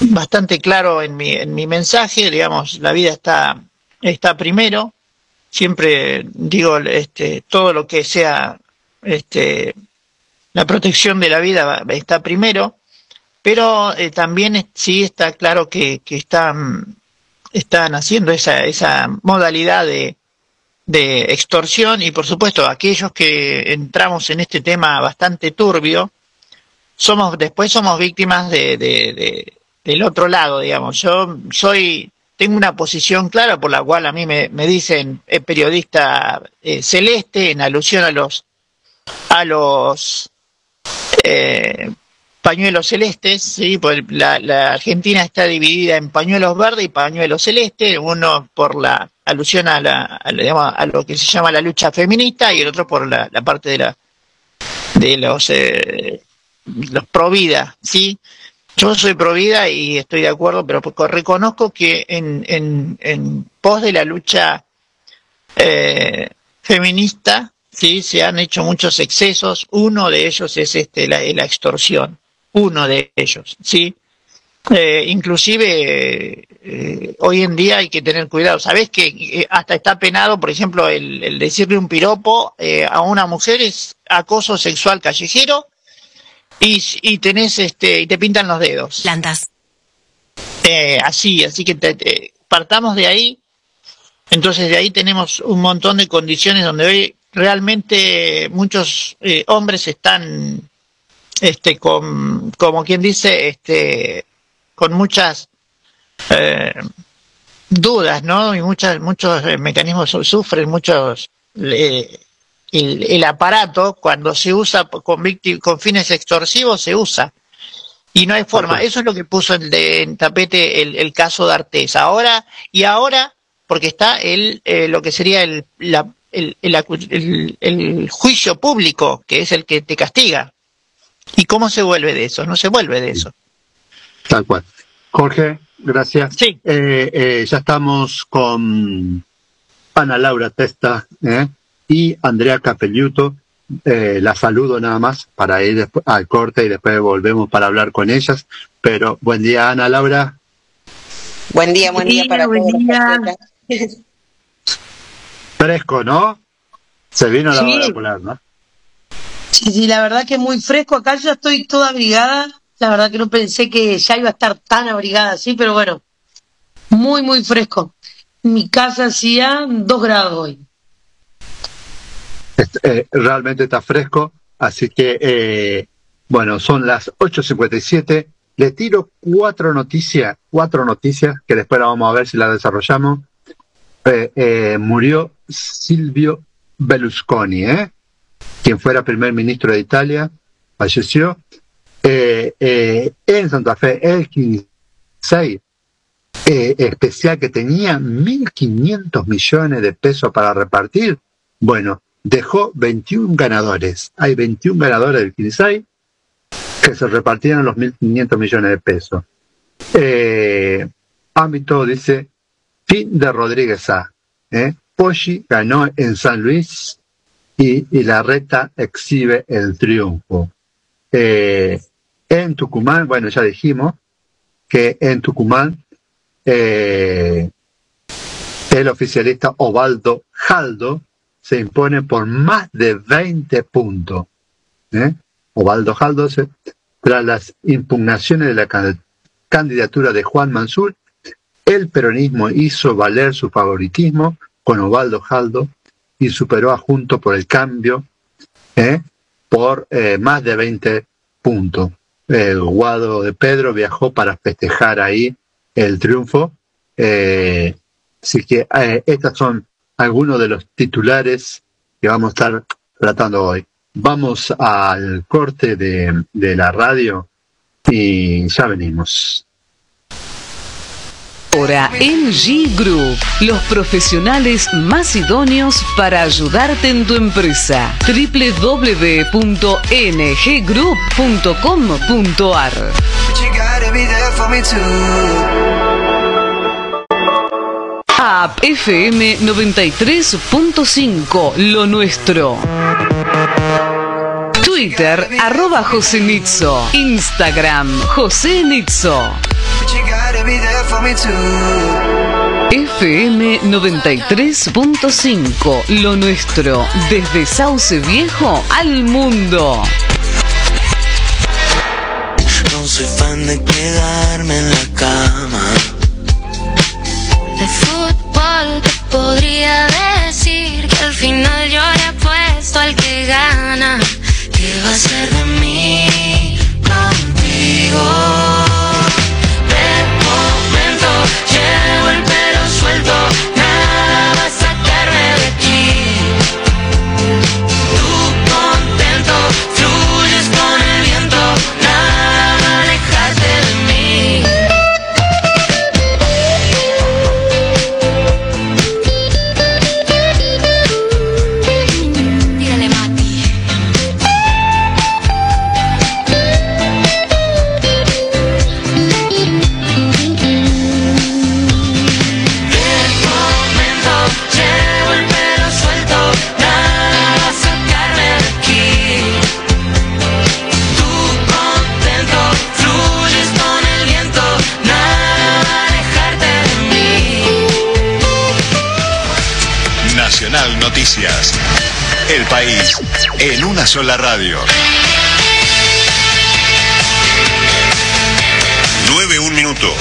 bastante claro en mi, en mi mensaje, digamos, la vida está, está primero. Siempre digo, este, todo lo que sea, este, la protección de la vida está primero, pero eh, también sí está claro que, que están están haciendo esa, esa modalidad de, de extorsión y por supuesto aquellos que entramos en este tema bastante turbio, somos, después somos víctimas de, de, de, del otro lado, digamos. Yo soy tengo una posición clara por la cual a mí me, me dicen eh, periodista eh, celeste en alusión a los a los eh, pañuelos celestes, sí, pues la, la, Argentina está dividida en pañuelos verdes y pañuelos celestes, uno por la alusión a, la, a, a lo que se llama la lucha feminista y el otro por la, la parte de la de los eh, los pro vida, sí. Yo soy pro vida y estoy de acuerdo, pero reconozco que en, en, en pos de la lucha eh, feminista, sí, se han hecho muchos excesos. Uno de ellos es este la, la extorsión uno de ellos, ¿sí? Eh, inclusive eh, hoy en día hay que tener cuidado. Sabés que eh, hasta está penado, por ejemplo, el, el decirle un piropo eh, a una mujer es acoso sexual callejero y, y tenés este y te pintan los dedos. Plantas. Así, así que te, te, partamos de ahí. Entonces de ahí tenemos un montón de condiciones donde hoy realmente muchos hombres están este con como quien dice este con muchas eh, dudas no y muchas muchos eh, mecanismos sufren muchos eh, el, el, aparato cuando se usa con con fines extorsivos se usa. Y no hay forma. Eso es lo que puso en, de, en tapete el, el, caso de Artés ahora y ahora porque está el eh, lo que sería el, la, el, el, el juicio público que es el que te castiga ¿Y cómo se vuelve de eso? No se vuelve de eso. Tal cual. Jorge, gracias. Sí. Eh, eh, ya estamos con Ana Laura Testa ¿eh? y Andrea Capelluto. Eh, la saludo nada más para ir después, al corte y después volvemos para hablar con ellas. Pero buen día, Ana Laura. Buen día, buen día para buen día. Fresco, ¿no? Se vino la Sí. hora polar, ¿no? Sí, sí, la verdad que muy fresco. Acá ya estoy toda abrigada. La verdad que no pensé que ya iba a estar tan abrigada así, pero bueno, muy, muy fresco. Mi casa hacía dos grados hoy. Es- eh, realmente está fresco, así que, eh, bueno, son las 8.57. Le tiro cuatro noticias, cuatro noticias que después la vamos a ver si las desarrollamos. Eh, eh, murió Silvio Berlusconi, ¿eh? Quien fuera primer ministro de Italia, falleció. Eh, eh, en Santa Fe, el 16 eh, especial que tenía 1.500 millones de pesos para repartir, bueno, dejó 21 ganadores. Hay 21 ganadores del 15 que se repartieron los 1.500 millones de pesos. Eh, ámbito dice, fin de Rodríguez A. ¿eh? Ganó en San Luis y, la reta exhibe el triunfo. Eh, en Tucumán, bueno, ya dijimos que en Tucumán eh, el oficialista Ovaldo Jaldo se impone por más de 20 puntos. ¿eh? Ovaldo Jaldo, se, tras las impugnaciones de la can- candidatura de Juan Mansur, el peronismo hizo valer su favoritismo con Ovaldo Jaldo y superó a Junto por el Cambio ¿eh? por eh, más de 20 puntos. El Guado de Pedro viajó para festejar ahí el triunfo. Eh, así que eh, estas son algunos de los titulares que vamos a estar tratando hoy. Vamos al corte de, de la radio y ya venimos. Ahora MG Group, los profesionales más idóneos para ayudarte en tu empresa. www.nggroup.com.ar App FM 93.5, lo nuestro. Twitter, arroba José Nitzo. Instagram, José Nitzo. FM 93.5, lo nuestro, desde Sauce Viejo al mundo. No soy fan de quedarme en la cama. De fútbol te podría decir que al final yo le apuesto al que gana. ¿Qué va a ser de mí contigo? De momento llevo el en una sola radio. 9 un minuto.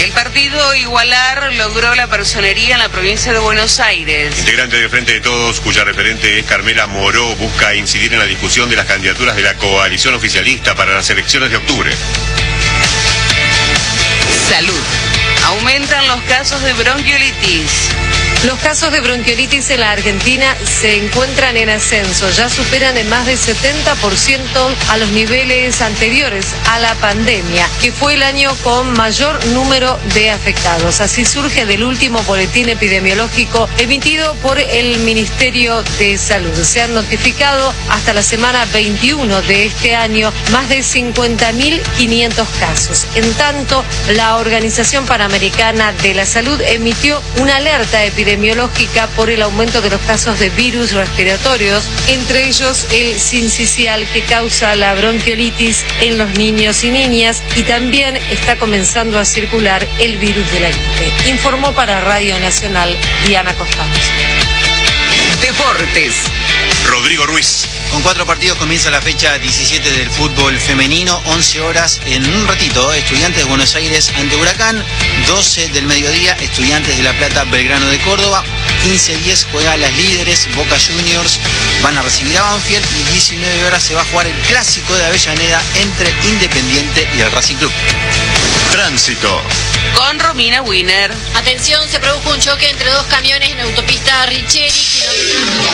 El partido Igualar logró la personería en la provincia de Buenos Aires. Integrante de Frente de Todos, cuya referente es Carmela Moró, busca incidir en la discusión de las candidaturas de la coalición oficialista para las elecciones de octubre. Salud. Aumentan los casos de bronquiolitis. Los casos de bronquiolitis en la Argentina se encuentran en ascenso, ya superan en más del 70% a los niveles anteriores a la pandemia, que fue el año con mayor número de afectados. Así surge del último boletín epidemiológico emitido por el Ministerio de Salud. Se han notificado hasta la semana 21 de este año más de 50.500 casos. En tanto, la Organización Panamericana de la Salud emitió una alerta epidemiológica epidemiológica por el aumento de los casos de virus respiratorios, entre ellos el sincicial que causa la bronquiolitis en los niños y niñas y también está comenzando a circular el virus de la gripe. Informó para Radio Nacional Diana Costados. Deportes. Rodrigo Ruiz. Con cuatro partidos comienza la fecha 17 del fútbol femenino, 11 horas en un ratito, Estudiantes de Buenos Aires ante Huracán, 12 del mediodía, Estudiantes de La Plata, Belgrano de Córdoba, 15-10 juega las líderes, Boca Juniors van a recibir a Banfield y 19 horas se va a jugar el clásico de Avellaneda entre Independiente y el Racing Club. Tránsito. Con Romina Winner. Atención, se produjo un choque entre dos camiones en autopista Richeri.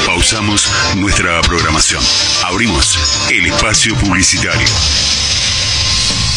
Pausamos nuestra programación. Abrimos el espacio publicitario.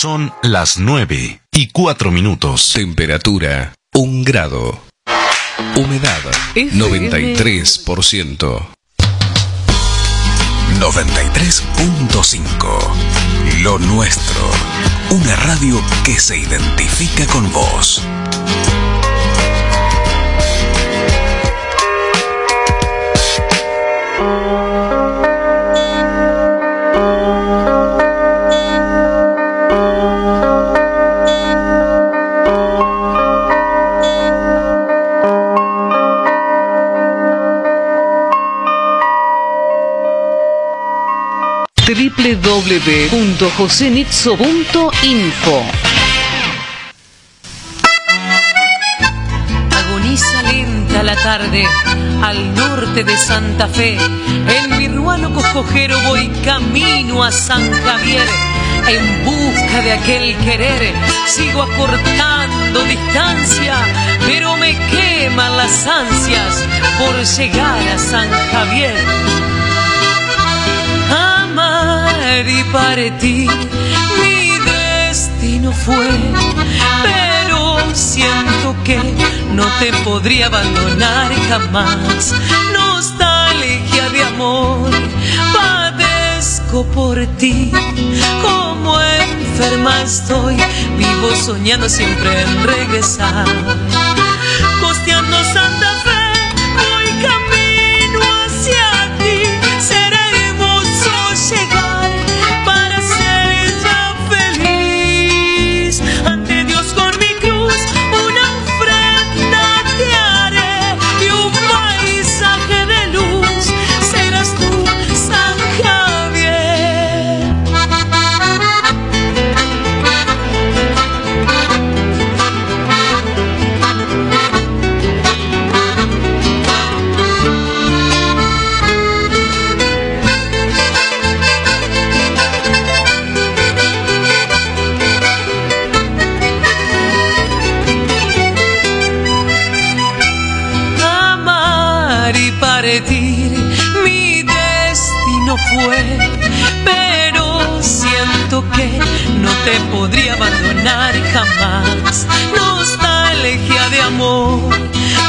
Son las 9 y 4 minutos. Temperatura 1 grado. Humedad 93%. 93.5. Lo nuestro. Una radio que se identifica con vos. www.josenitzo.info Agoniza lenta la tarde al norte de Santa Fe. En mi ruano coscojero voy camino a San Javier. En busca de aquel querer sigo acortando distancia, pero me queman las ansias por llegar a San Javier amar y partir. Mi destino fue, pero siento que no te podría abandonar jamás. Nostalgia de amor, padezco por ti. Como enferma estoy, vivo soñando siempre en regresar. Costeando Santa no te podría abandonar jamás. Nostalgia de amor,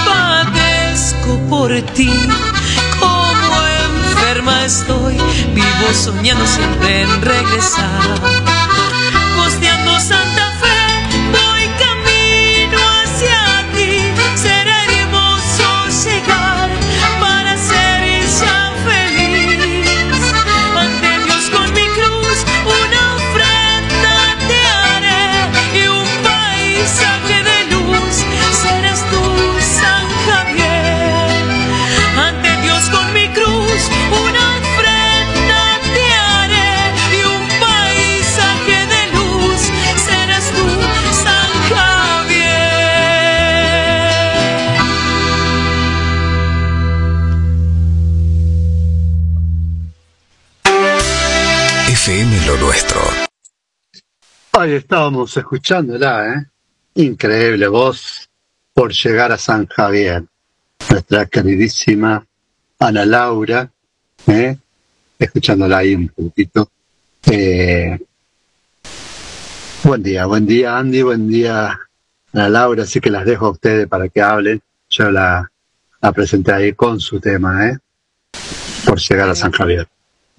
padezco por ti, como enferma estoy, vivo soñando siempre en regresar. Estábamos escuchándola, ¿eh? Increíble voz por llegar a San Javier. Nuestra queridísima Ana Laura, ¿eh? Escuchándola ahí un poquito. Eh, buen día, buen día Andy, buen día Ana Laura, así que las dejo a ustedes para que hablen. Yo la, la presenté ahí con su tema, ¿eh? Por llegar a San Javier.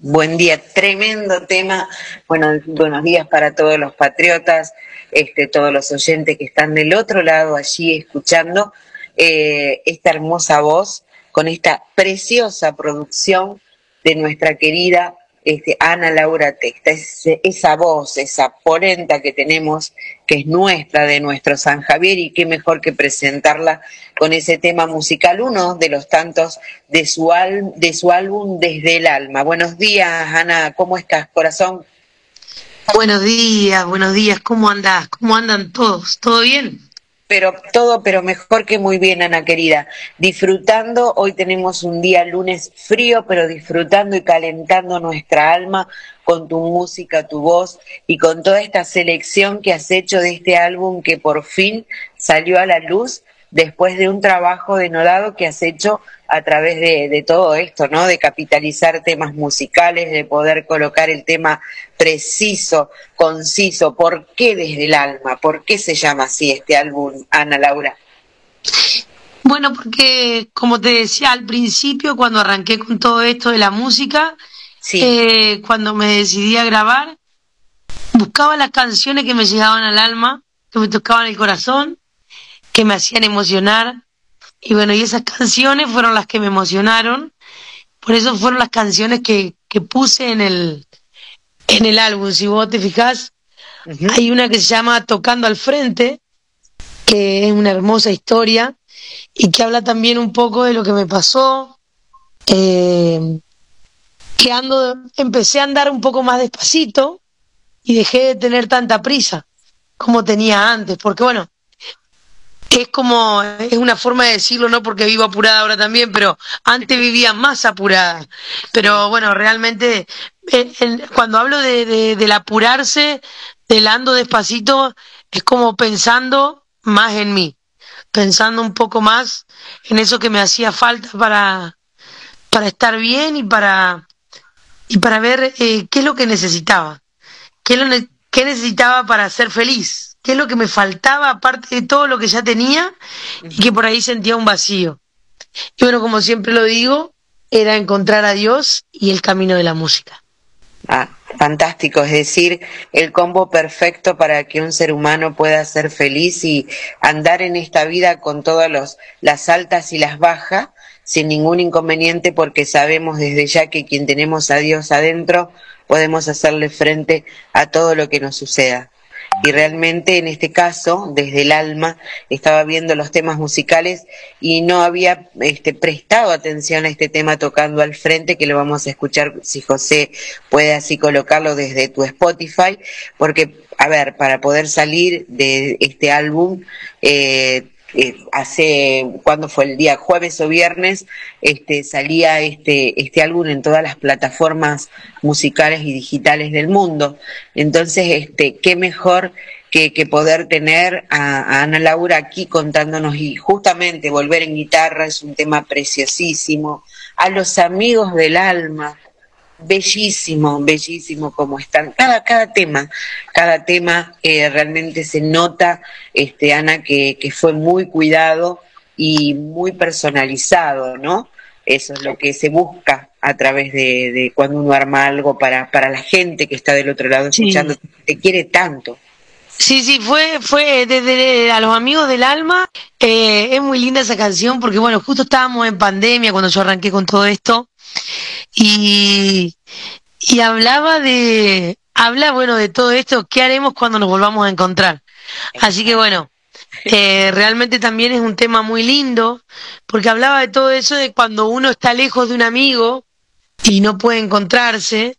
Buen día, tremendo tema. Bueno, buenos días para todos los patriotas, este, todos los oyentes que están del otro lado allí escuchando eh, esta hermosa voz con esta preciosa producción de nuestra querida este, Ana Laura Testa. Es, esa voz, esa polenta que tenemos, que es nuestra, de nuestro San Javier, y qué mejor que presentarla con ese tema musical, uno de los tantos de su, al- de su álbum Desde el Alma. Buenos días, Ana, ¿cómo estás, corazón? Buenos días, buenos días, ¿cómo andás? ¿Cómo andan todos? ¿Todo bien? Pero todo, pero mejor que muy bien, Ana querida. Disfrutando, hoy tenemos un día lunes frío, pero disfrutando y calentando nuestra alma con tu música, tu voz y con toda esta selección que has hecho de este álbum que por fin salió a la luz después de un trabajo denodado que has hecho a través de, de todo esto, ¿no? De capitalizar temas musicales, de poder colocar el tema preciso, conciso. ¿Por qué desde el alma? ¿Por qué se llama así este álbum, Ana Laura? Bueno, porque como te decía al principio, cuando arranqué con todo esto de la música, eh, cuando me decidí a grabar, buscaba las canciones que me llegaban al alma, que me tocaban el corazón, que me hacían emocionar. Y bueno, y esas canciones fueron las que me emocionaron. Por eso fueron las canciones que, que puse en el, en el álbum. Si vos te fijás, hay una que se llama Tocando al Frente, que es una hermosa historia y que habla también un poco de lo que me pasó. eh, que ando, empecé a andar un poco más despacito y dejé de tener tanta prisa como tenía antes, porque bueno, es como, es una forma de decirlo, no porque vivo apurada ahora también, pero antes vivía más apurada. Pero bueno, realmente, cuando hablo de, de- del apurarse, del ando despacito, es como pensando más en mí, pensando un poco más en eso que me hacía falta para, para estar bien y para, y para ver eh, qué es lo que necesitaba, qué, lo qué necesitaba para ser feliz, qué es lo que me faltaba aparte de todo lo que ya tenía y que por ahí sentía un vacío. Y bueno, como siempre lo digo, era encontrar a Dios y el camino de la música. Ah, fantástico, es decir, el combo perfecto para que un ser humano pueda ser feliz y andar en esta vida con todas los, las altas y las bajas, sin ningún inconveniente, porque sabemos desde ya que quien tenemos a Dios adentro, podemos hacerle frente a todo lo que nos suceda. Y realmente en este caso, desde el alma, estaba viendo los temas musicales y no había este, prestado atención a este tema tocando al frente, que lo vamos a escuchar si José puede así colocarlo desde tu Spotify, porque, a ver, para poder salir de este álbum, eh, eh, hace, ¿cuándo fue el día? Jueves o viernes, este, salía este, este álbum en todas las plataformas musicales y digitales del mundo. Entonces, este, qué mejor que, que poder tener a Ana Laura aquí contándonos y justamente volver en guitarra es un tema preciosísimo, a los amigos del alma. Bellísimo, bellísimo como están. Cada, cada tema, cada tema eh, realmente se nota, este, Ana, que, que fue muy cuidado y muy personalizado, ¿no? Eso es lo que se busca a través de, de cuando uno arma algo para, para la gente que está del otro lado escuchando, te quiere tanto. Sí, sí, fue, fue desde a los amigos del alma. Eh, es muy linda esa canción porque, bueno, justo estábamos en pandemia cuando yo arranqué con todo esto y, y hablaba de, habla, bueno, de todo esto, ¿qué haremos cuando nos volvamos a encontrar? Así que, bueno, eh, realmente también es un tema muy lindo porque hablaba de todo eso de cuando uno está lejos de un amigo y no puede encontrarse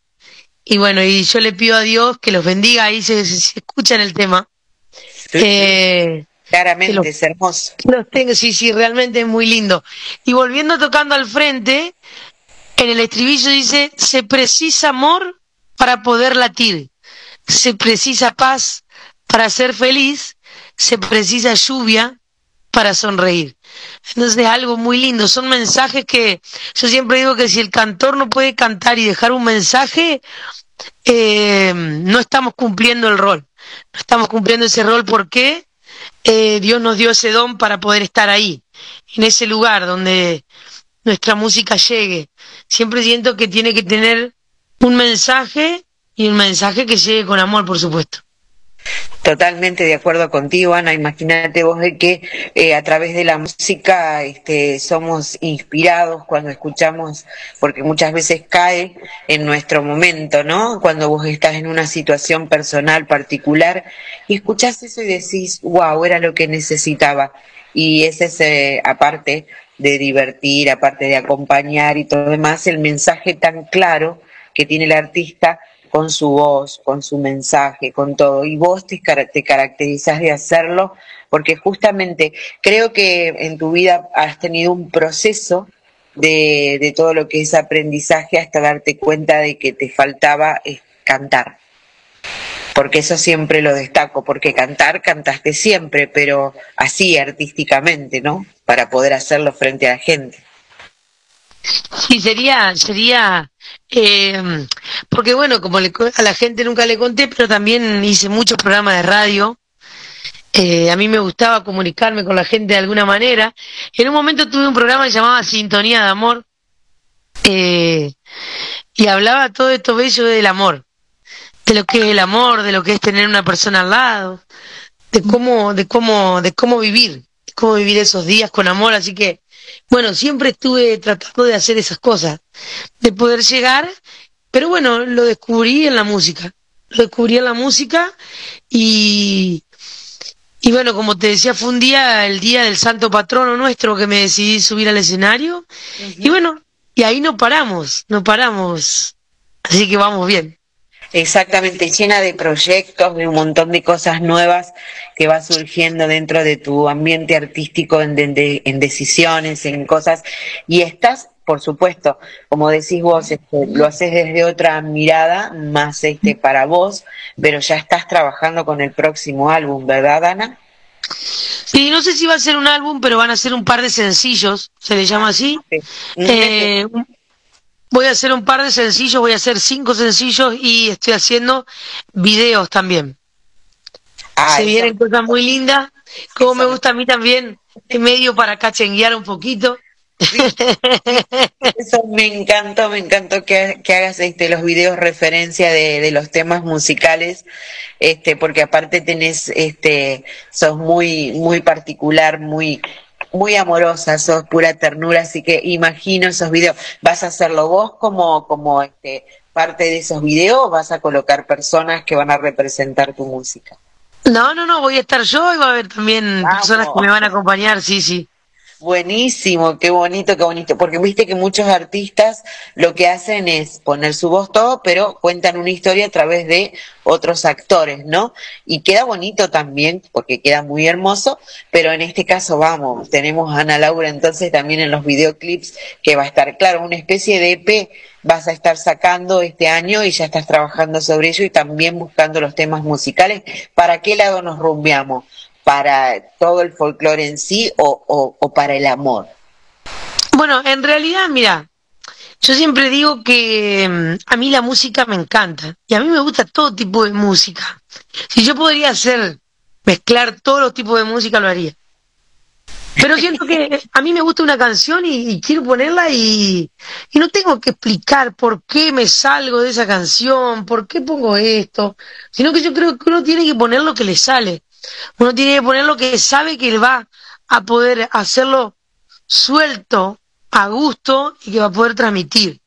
y bueno, y yo le pido a Dios que los bendiga, ahí se, se escucha en el tema. Eh, Claramente, los- es hermoso. los tenga, sí, sí, realmente es muy lindo. Y volviendo tocando al frente, en el estribillo dice, se precisa amor para poder latir, se precisa paz para ser feliz, se precisa lluvia para sonreír. Entonces es algo muy lindo, son mensajes que yo siempre digo que si el cantor no puede cantar y dejar un mensaje, eh, no estamos cumpliendo el rol. No estamos cumpliendo ese rol porque eh, Dios nos dio ese don para poder estar ahí, en ese lugar donde nuestra música llegue. Siempre siento que tiene que tener un mensaje y un mensaje que llegue con amor, por supuesto. Totalmente de acuerdo contigo, Ana. Imagínate vos de que eh, a través de la música este, somos inspirados cuando escuchamos, porque muchas veces cae en nuestro momento, ¿no? Cuando vos estás en una situación personal particular y escuchás eso y decís, wow, era lo que necesitaba. Y ese es, eh, aparte de divertir, aparte de acompañar y todo demás, el mensaje tan claro que tiene el artista con su voz, con su mensaje, con todo. Y vos te, te de hacerlo porque justamente creo que en tu vida has tenido un proceso de, de todo lo que es aprendizaje hasta darte cuenta de que te faltaba cantar. Porque eso siempre lo destaco, porque cantar cantaste siempre, pero así artísticamente, ¿no? Para poder hacerlo frente a la gente. Sí, sería, sería, eh, porque bueno, como le a la gente nunca le conté, pero también hice muchos programas de radio. Eh, a mí me gustaba comunicarme con la gente de alguna manera. En un momento tuve un programa que se llamaba Sintonía de Amor, eh, y hablaba todo esto bello del amor, de lo que es el amor, de lo que es tener una persona al lado, de cómo, de cómo, de cómo vivir, de cómo vivir esos días con amor. Así que, bueno, siempre estuve tratando de hacer esas cosas, de poder llegar, pero bueno, lo descubrí en la música, lo descubrí en la música y, y bueno, como te decía, fue un día, el día del santo patrono nuestro que me decidí subir al escenario y bueno, y ahí no paramos, no paramos, así que vamos bien. Exactamente, llena de proyectos, de un montón de cosas nuevas que va surgiendo dentro de tu ambiente artístico, en, de- de- en decisiones, en cosas. Y estás, por supuesto, como decís vos, este, lo haces desde otra mirada, más este para vos, pero ya estás trabajando con el próximo álbum, ¿verdad, Ana? Sí, no sé si va a ser un álbum, pero van a ser un par de sencillos, se le llama así. Eh, voy a hacer un par de sencillos, voy a hacer cinco sencillos y estoy haciendo videos también. se vienen cosas muy lindas, como me gusta a mí también, en medio para cachenguear un poquito. Eso me encantó, me encantó que, que hagas este, los videos referencia de, de los temas musicales, este, porque aparte tenés, este, sos muy, muy particular, muy, muy amorosa, sos pura ternura, así que imagino esos videos. ¿Vas a hacerlo vos como, como este, parte de esos videos o vas a colocar personas que van a representar tu música? No, no, no, voy a estar yo y va a haber también personas que me van a acompañar, sí, sí. Buenísimo, qué bonito, qué bonito, porque viste que muchos artistas lo que hacen es poner su voz todo, pero cuentan una historia a través de otros actores, ¿no? Y queda bonito también, porque queda muy hermoso, pero en este caso vamos, tenemos a Ana Laura entonces también en los videoclips que va a estar, claro, una especie de EP vas a estar sacando este año y ya estás trabajando sobre ello y también buscando los temas musicales. ¿Para qué lado nos rumbeamos? ¿Para todo el folclore en sí o, o, para el amor? Bueno, en realidad, mira, Yo siempre digo que mm, a mí la música me encanta y a mí me gusta todo tipo de música. Si yo podría hacer, mezclar todos los tipos de música, lo haría. Pero siento que a mí me gusta una canción y, quiero ponerla y, no tengo que explicar por qué me salgo de esa canción, por qué pongo esto, sino que yo creo que uno tiene que poner lo que le sale. Uno tiene que poner lo que sabe que va a poder hacerlo suelto, a gusto y que va a poder transmitir.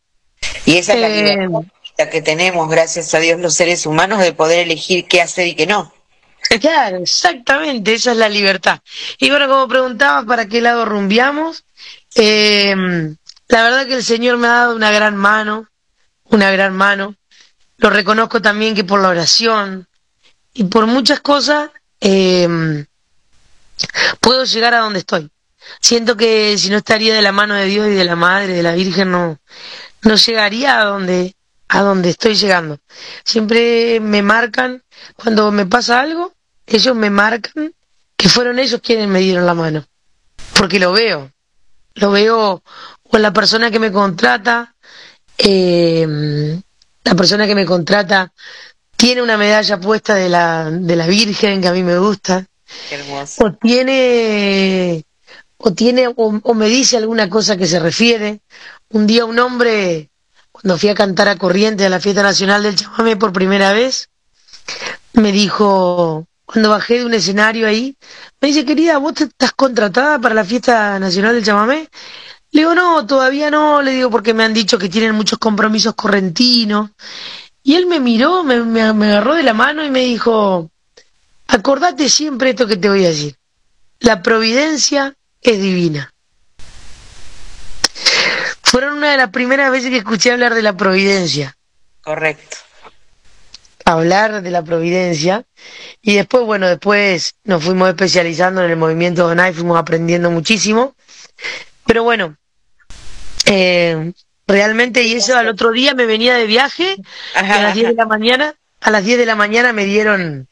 Y esa es la eh, libertad que tenemos, gracias a Dios, los seres humanos, de poder elegir qué hacer y qué no. Claro, exactamente, esa es la libertad. Y bueno, como preguntaba, ¿para qué lado rumbiamos? Eh, la verdad que el Señor me ha dado una gran mano, una gran mano. Lo reconozco también que por la oración y por muchas cosas eh, puedo llegar a donde estoy. Siento que si no estaría de la mano de Dios y de la Madre, de la Virgen, no, no llegaría a donde, a donde estoy llegando. Siempre me marcan, cuando me pasa algo, ellos me marcan que fueron ellos quienes me dieron la mano. Porque lo veo. Lo veo o la persona que me contrata, eh, la persona que me contrata tiene una medalla puesta de la, de la Virgen que a mí me gusta. O tiene, o tiene, o, me dice alguna cosa que se refiere. Un día un hombre, cuando fui a cantar a Corrientes a la fiesta nacional del chamamé por primera vez, me dijo, cuando bajé de un escenario ahí, me dice, querida, ¿vos estás contratada para la fiesta nacional del chamamé? Le digo, no, todavía no, le digo, porque me han dicho que tienen muchos compromisos correntinos. Y él me miró, me, me, agarró de la mano y me dijo, acordate siempre esto que te voy a decir. La providencia es divina. Fueron una de las primeras veces que escuché hablar de la providencia. Correcto. Hablar de la providencia. Y después, bueno, después nos fuimos especializando en el movimiento y fuimos aprendiendo muchísimo. Pero bueno, eh, Realmente, y eso al otro día me venía de viaje, a las 10 de la mañana, a las 10 de la mañana me dieron,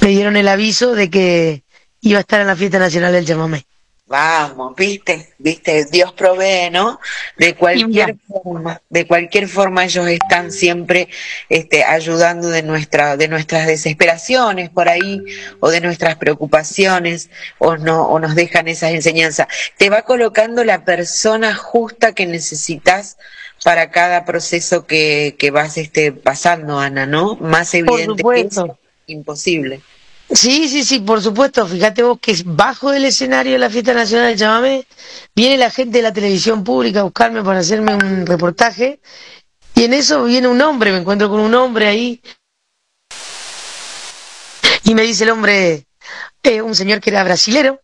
me dieron el aviso de que iba a estar en la fiesta nacional del chamamé. Vamos, viste, viste, Dios provee, ¿no? De cualquier forma, de cualquier forma ellos están siempre este, ayudando de nuestra, de nuestras desesperaciones por ahí, o de nuestras preocupaciones, o no, o nos dejan esas enseñanzas. Te va colocando la persona justa que necesitas para cada proceso que, que vas este, pasando, Ana, ¿no? Más evidente que eso, imposible. Sí, sí, sí, por supuesto. Fíjate vos que bajo del escenario de la Fiesta Nacional del Chamamé viene la gente de la televisión pública a buscarme para hacerme un reportaje y en eso viene un hombre, me encuentro con un hombre ahí y me dice el hombre, eh, un señor que era brasilero,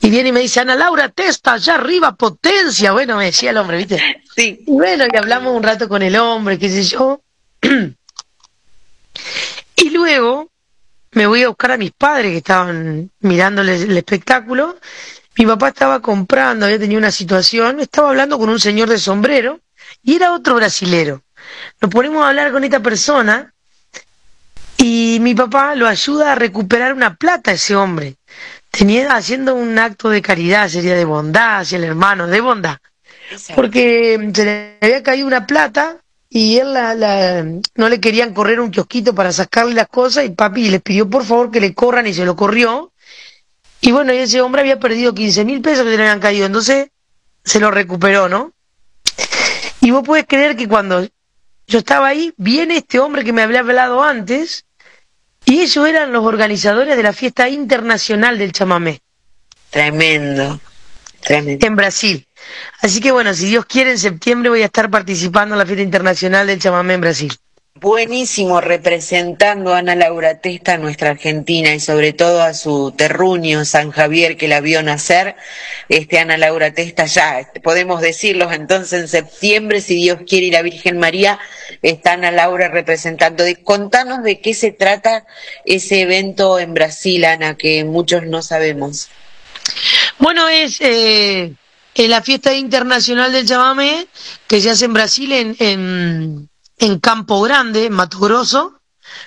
y viene y me dice, Ana Laura, testa, allá arriba, potencia. Bueno, me decía el hombre, ¿viste? Sí. Y bueno, y hablamos un rato con el hombre, qué sé yo. [clears throat] y luego me voy a buscar a mis padres que estaban mirándoles el espectáculo. Mi papá estaba comprando, había tenido una situación, estaba hablando con un señor de sombrero y era otro brasilero. Nos ponemos a hablar con esta persona y mi papá lo ayuda a recuperar una plata a ese hombre. Tenía haciendo un acto de caridad, sería de bondad hacia el hermano, de bondad. Porque se le había caído una plata y él la, no le querían correr un kiosquito para sacarle las cosas y papi les pidió por favor que le corran y se lo corrió. Y bueno, y ese hombre había perdido 15 mil pesos que le habían caído, entonces se lo recuperó, ¿no? Y vos puedes creer que cuando yo estaba ahí, viene este hombre que me había hablado antes, y ellos eran los organizadores de la fiesta internacional del chamamé. Tremendo, tremendo. En Brasil. Así que bueno, si Dios quiere, en septiembre voy a estar participando en la fiesta internacional del chamamé en Brasil. Buenísimo, representando a Ana Laura Testa a nuestra Argentina y sobre todo a su terruño San Javier que la vio nacer. Este Ana Laura Testa ya, podemos decirlo entonces en septiembre, si Dios quiere y la Virgen María, está Ana Laura representando. contanos de qué se trata ese evento en Brasil, Ana, que muchos no sabemos. Bueno, es eh, en la fiesta internacional del chamamé que se hace en Brasil en, en, en Campo Grande, en Mato Grosso,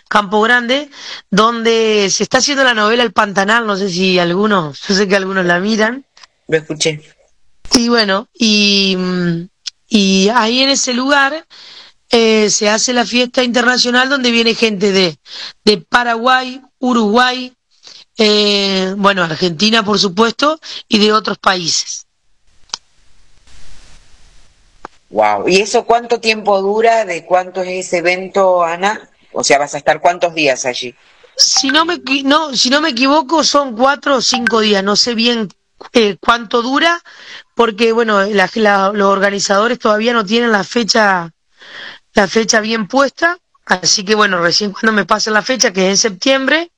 Campo Grande, donde se está haciendo la novela El Pantanal, no sé si algunos, yo sé que algunos la miran. Lo escuché. Y bueno, y, Y ahí en ese lugar eh, se hace la fiesta internacional donde viene gente de, de Paraguay, Uruguay, eh, bueno, Argentina por supuesto, y de otros países. Wow. ¿Y eso cuánto tiempo dura? ¿De cuánto es ese evento, Ana? O sea, ¿vas a estar cuántos días allí? Si no me, no, si no me equivoco, son cuatro o cinco días. No sé bien eh, cuánto dura, porque bueno, la- los organizadores todavía no tienen la fecha, la fecha bien puesta. Así que bueno, recién cuando me pasen la fecha, que es en septiembre,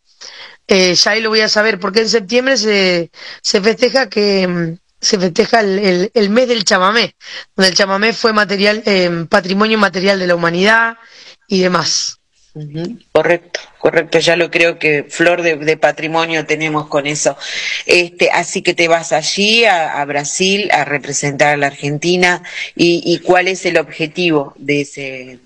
eh, ya ahí lo voy a saber, porque en septiembre se, se festeja que mm, se festeja el, el- el mes del chamamé, donde el chamamé fue material, eh, patrimonio material de la humanidad y demás. Correcto, correcto, ya lo creo que flor de, de patrimonio tenemos con eso. Este, así que te vas allí a, a Brasil a representar a la Argentina y, y cuál es el objetivo de ese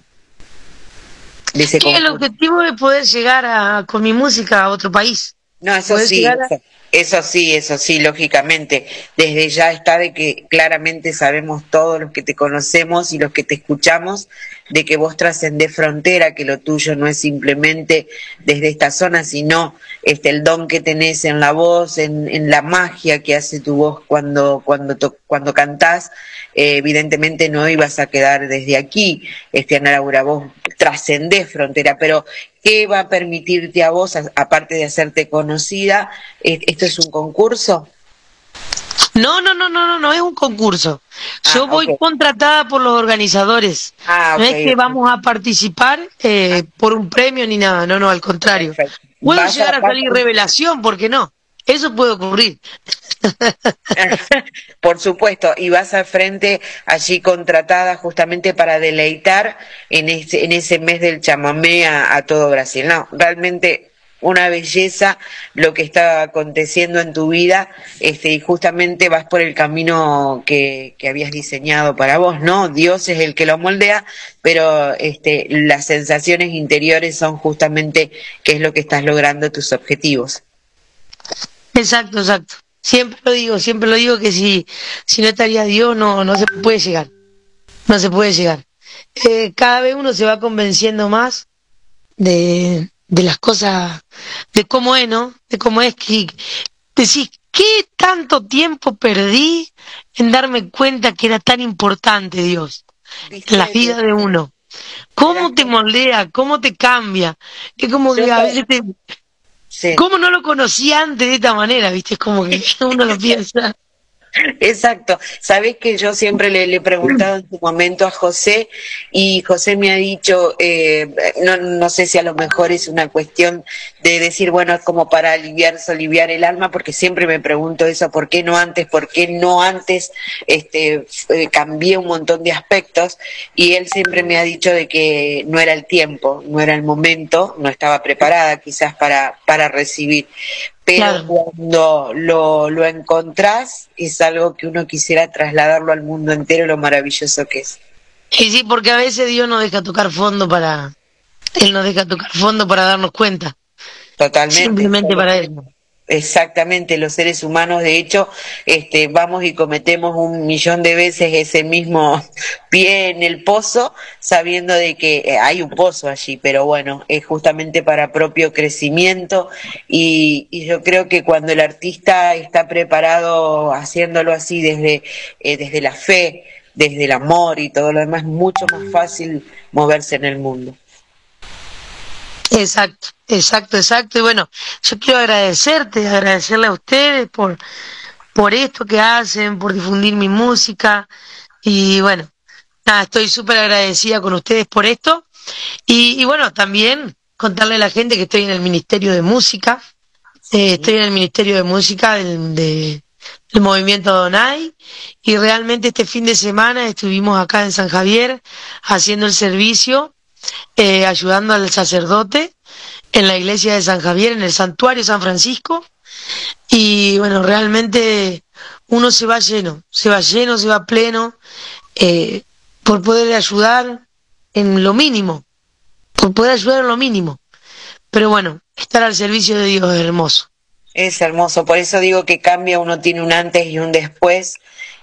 de ese el objetivo es poder llegar a, con mi música a otro país. No, eso sí, a- eso sí, eso sí, lógicamente. Desde ya está de que claramente sabemos todos los que te conocemos y los que te escuchamos de que vos trascendés frontera, que lo tuyo no es simplemente desde esta zona, sino este el don que tenés en la voz, en, en la magia que hace tu voz cuando cuando to- cuando cantás. Eh, evidentemente no ibas a quedar desde aquí, este Ana Laura, vos trascendés frontera, pero ¿qué va a permitirte a vos, aparte de hacerte conocida? ¿Esto es un concurso? No, no, no, no, no, no es un concurso. Yo voy contratada por los organizadores. Ah, no ok, es que vamos a participar eh, por un premio ni nada, no, no, al contrario. Puedo Vas a llegar a estar salir revelación, ¿por qué no? Eso puede ocurrir. [laughs] Por supuesto, y vas al frente allí contratada justamente para deleitar en ese, en ese mes del chamamé a, a todo Brasil. No, realmente una belleza lo que está aconteciendo en tu vida, este, y justamente vas por el camino que, que habías diseñado para vos, ¿no? Dios es el que lo moldea, pero este, las sensaciones interiores son justamente qué es lo que estás logrando tus objetivos. Exacto, exacto. Siempre lo digo, siempre lo digo que si, si no estaría Dios no, no se puede llegar. No se puede llegar. Eh, cada vez uno se va convenciendo más de, de las cosas, de cómo es, ¿no? De cómo es que decís, ¿qué tanto tiempo perdí en darme cuenta que era tan importante Dios en la vida de uno? ¿Cómo te moldea? ¿Cómo te cambia? Es como que a veces te... ¿Cómo no lo conocía antes de esta manera? ¿Viste? Es como que [laughs] uno lo piensa. Exacto. Sabes que yo siempre le, le he preguntado en su momento a José y José me ha dicho, eh, no, no sé si a lo mejor es una cuestión de decir, bueno, es como para aliviar, aliviar el alma, porque siempre me pregunto eso, ¿por qué no antes? ¿Por qué no antes? Este, eh, cambié un montón de aspectos y él siempre me ha dicho de que no era el tiempo, no era el momento, no estaba preparada quizás para, para recibir pero cuando lo, lo encontrás es algo que uno quisiera trasladarlo al mundo entero, lo maravilloso que es. Y sí, porque a veces Dios nos deja tocar fondo para... Él nos deja tocar fondo para darnos cuenta. Totalmente. Simplemente para eso. Exactamente, los seres humanos, de hecho, este, vamos y cometemos un millón de veces ese mismo [laughs] pie en el pozo, sabiendo de que eh, hay un pozo allí, pero bueno, es justamente para propio crecimiento y, y yo creo que cuando el artista está preparado haciéndolo así desde, eh, desde la fe, desde el amor y todo lo demás, mucho más fácil moverse en el mundo. Exacto, exacto, exacto. Y bueno, yo quiero agradecerte, agradecerle a ustedes por, por esto que hacen, por difundir mi música. Y bueno, nada, estoy súper agradecida con ustedes por esto. Y, y bueno, también contarle a la gente que estoy en el Ministerio de Música. Eh, estoy en el Ministerio de Música del, de- del movimiento Donai. Y realmente este fin de semana estuvimos acá en San Javier haciendo el servicio eh, ayudando al sacerdote en la iglesia de San Javier, en el santuario San Francisco. Y bueno, realmente uno se va lleno, se va lleno, se va pleno, eh, por poder ayudar en lo mínimo, por poder ayudar en lo mínimo. Pero bueno, estar al servicio de Dios es hermoso. Es hermoso, por eso digo que cambia, uno tiene un antes y un después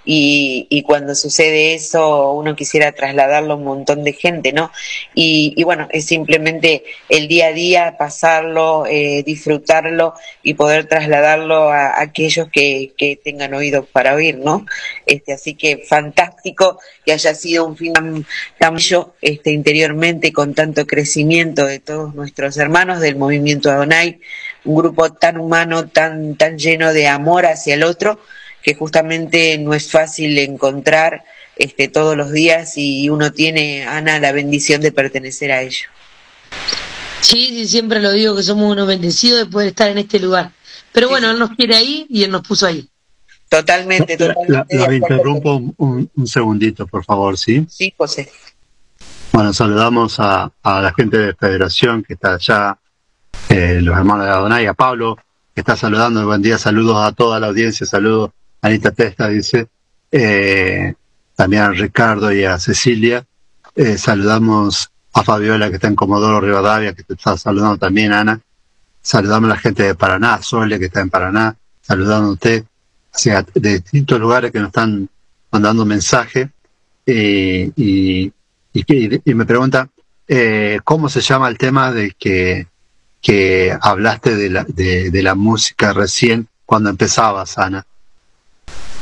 y, y cuando sucede eso uno quisiera trasladarlo a un montón de gente, ¿no? Y, bueno, es simplemente el día a día, pasarlo, eh, disfrutarlo y poder trasladarlo a, aquellos que, que tengan oídos para oír, ¿no? Este, así que fantástico que haya sido un fin tan, tan bello este, interiormente con tanto crecimiento de todos nuestros hermanos del movimiento Adonai, un grupo tan humano, tan, tan lleno de amor hacia el otro, que justamente no es fácil encontrar este, todos los días y uno tiene, Ana, la bendición de pertenecer a ello. Sí, sí, siempre lo digo que somos unos bendecidos de poder estar en este lugar. Pero bueno, Él nos quiere ahí y Él nos puso ahí. Totalmente, totalmente. La, interrumpo un, un, segundito, por favor, ¿sí? Sí, José. Bueno, saludamos a, a la gente de Federación que está allá, eh, los hermanos de Adonai, a Pablo, que está saludando. Buen día, saludos a toda la audiencia, saludos Anita Testa, dice. Eh, también a Ricardo y a Cecilia. Eh, saludamos a Fabiola, que está en Comodoro Rivadavia, que te está saludando también, Ana. Saludamos a la gente de Paraná, Sole, que está en Paraná, saludándote sea, de distintos lugares que nos están mandando mensajes eh, y, y, me pregunta eh, cómo se llama el tema de que, que hablaste de la, de, la música recién cuando empezabas, Ana.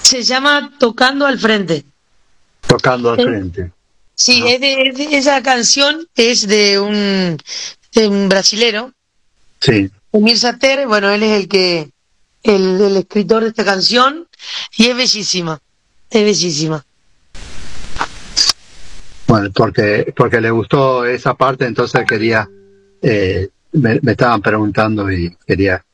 Se llama Tocando al Frente. Tocando al Frente. Sí, es de, esa canción es de un, de un brasilero. Sí. Emir Sater, bueno, él es el que el, escritor de esta canción, y es bellísima, es bellísima. Bueno, porque, porque le gustó esa parte, entonces quería, eh, me, estaban preguntando y quería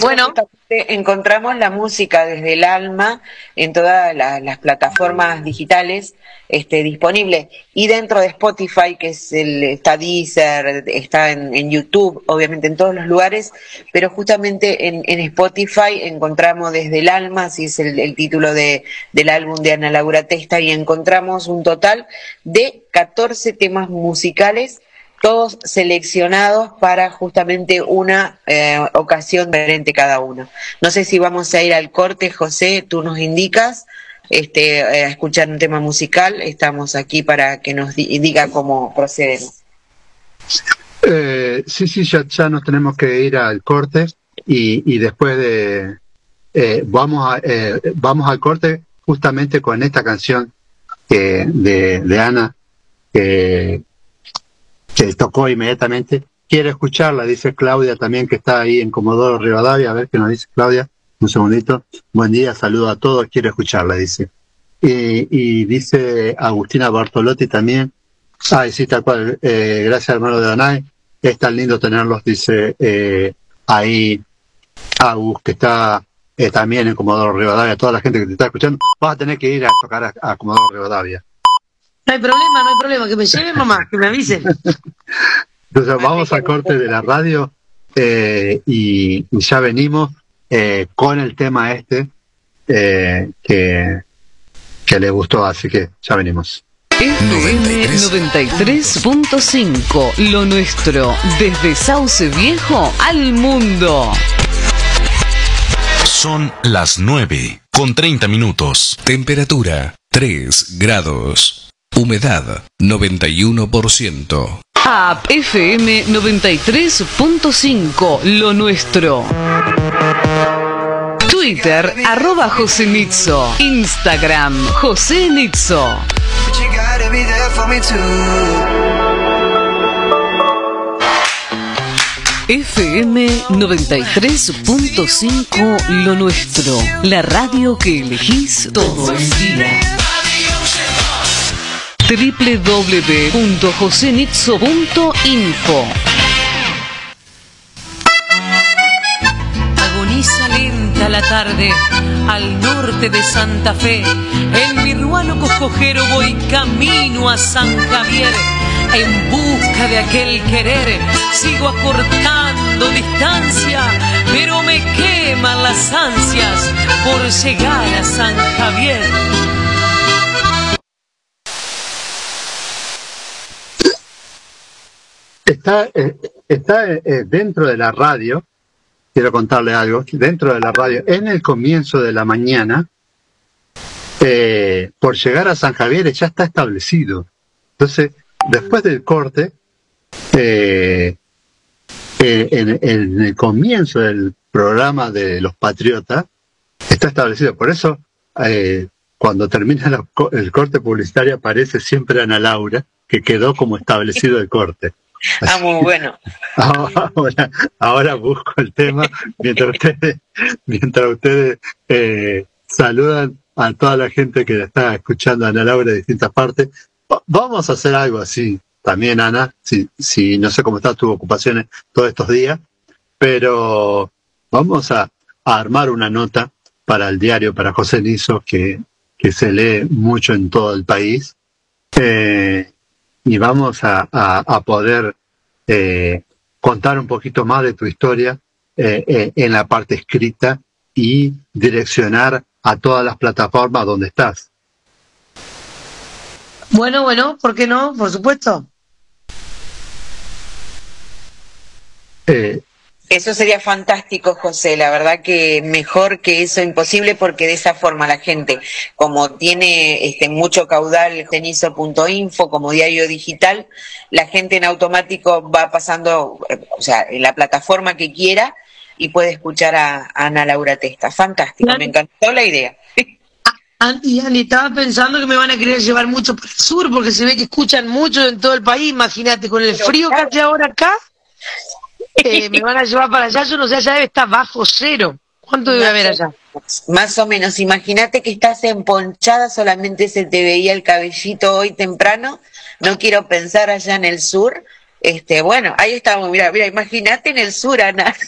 bueno, encontramos la música desde el alma en todas las plataformas digitales este, disponibles y dentro de Spotify, que es el, está Deezer, está en, YouTube, obviamente en todos los lugares, pero justamente en, Spotify encontramos desde el alma, así es el, el título de, del álbum de Ana Laura Testa, y encontramos un total de 14 temas musicales todos seleccionados para justamente una eh, ocasión diferente cada uno. No sé si vamos a ir al corte, José, tú nos indicas, este, eh, a escuchar un tema musical, estamos aquí para que nos diga cómo procedemos. Eh, sí, sí, ya, ya nos tenemos que ir al corte y, después de... Eh, vamos, a, vamos al corte justamente con esta canción de, de Ana, que tocó inmediatamente. Quiere escucharla, dice Claudia también, que está ahí en Comodoro Rivadavia. A ver qué nos dice Claudia. Un segundito. Buen día, saludo a todos. Quiere escucharla, dice. Y, dice Agustina Bartolotti también. Ay, sí, tal cual. Eh, gracias, hermano de Danay. Es tan lindo tenerlos, dice eh, ahí Agus, que está eh, también en Comodoro Rivadavia. Toda la gente que te está escuchando, vas a tener que ir a tocar a Comodoro Rivadavia. No hay problema, no hay problema, que me lleven mamá, que me avisen. Entonces vamos a corte de la radio eh, y, ya venimos eh, con el tema este eh, que, que le gustó, así que ya venimos. FM 93.5, lo nuestro, desde Sauce Viejo al mundo. Son las 9 con 30 minutos. Temperatura 3 grados. Humedad 91%. App FM 93.5, lo nuestro. Twitter, arroba José Nitzo. Instagram, José Nitzo. FM 93.5 Lo Nuestro, la radio que elegís todo el día www.josenitzo.info Agoniza lenta la tarde al norte de Santa Fe. En mi ruano coscojero voy camino a San Javier. En busca de aquel querer sigo acortando distancia, pero me queman las ansias por llegar a San Javier. Está, eh, está eh, dentro de la radio quiero contarle algo. Dentro de la radio, en el comienzo de la mañana, eh, por llegar a San Javier ya está establecido. Entonces, después del corte, en, el comienzo del programa de los Patriotas, está establecido. Por eso, cuando termina el corte publicitario, aparece siempre Ana Laura, que quedó como establecido el corte. Ah, muy bueno. Ahora, ahora busco el tema mientras ustedes, mientras ustedes eh, saludan a toda la gente que está escuchando a Ana Laura de distintas partes. Va- Vamos a hacer algo así también, Ana, si, si no sé cómo están tus ocupaciones todos estos días, pero vamos a, a armar una nota para el diario, para José Niso, que, que se lee mucho en todo el país. Eh, y vamos a, a- a poder eh, contar un poquito más de tu historia eh, eh, en la parte escrita y direccionar a todas las plataformas donde estás. Bueno, bueno, ¿por qué no? Por supuesto. Eh, Eso sería fantástico, José. La verdad que mejor que eso imposible porque de esa forma la gente, como tiene este mucho caudal cenizo.info como diario digital, la gente en automático va pasando, eh, o sea, en la plataforma que quiera y puede escuchar a, a Ana Laura Testa. Fantástico, me encantó la idea. Andy, Andy, estaba pensando que me van a querer llevar mucho para el sur porque se ve que escuchan mucho en todo el país. Imagínate, con el Pero frío que hace ahora acá, eh, me van a llevar para allá. Yo no sé, allá debe estar bajo cero. ¿Cuánto debe haber allá? Más o menos, imagínate que estás emponchada, solamente se te veía el cabellito hoy temprano, no quiero pensar allá en el sur, este, bueno, ahí estamos, mira, mira, imagínate en el sur, Ana. [laughs]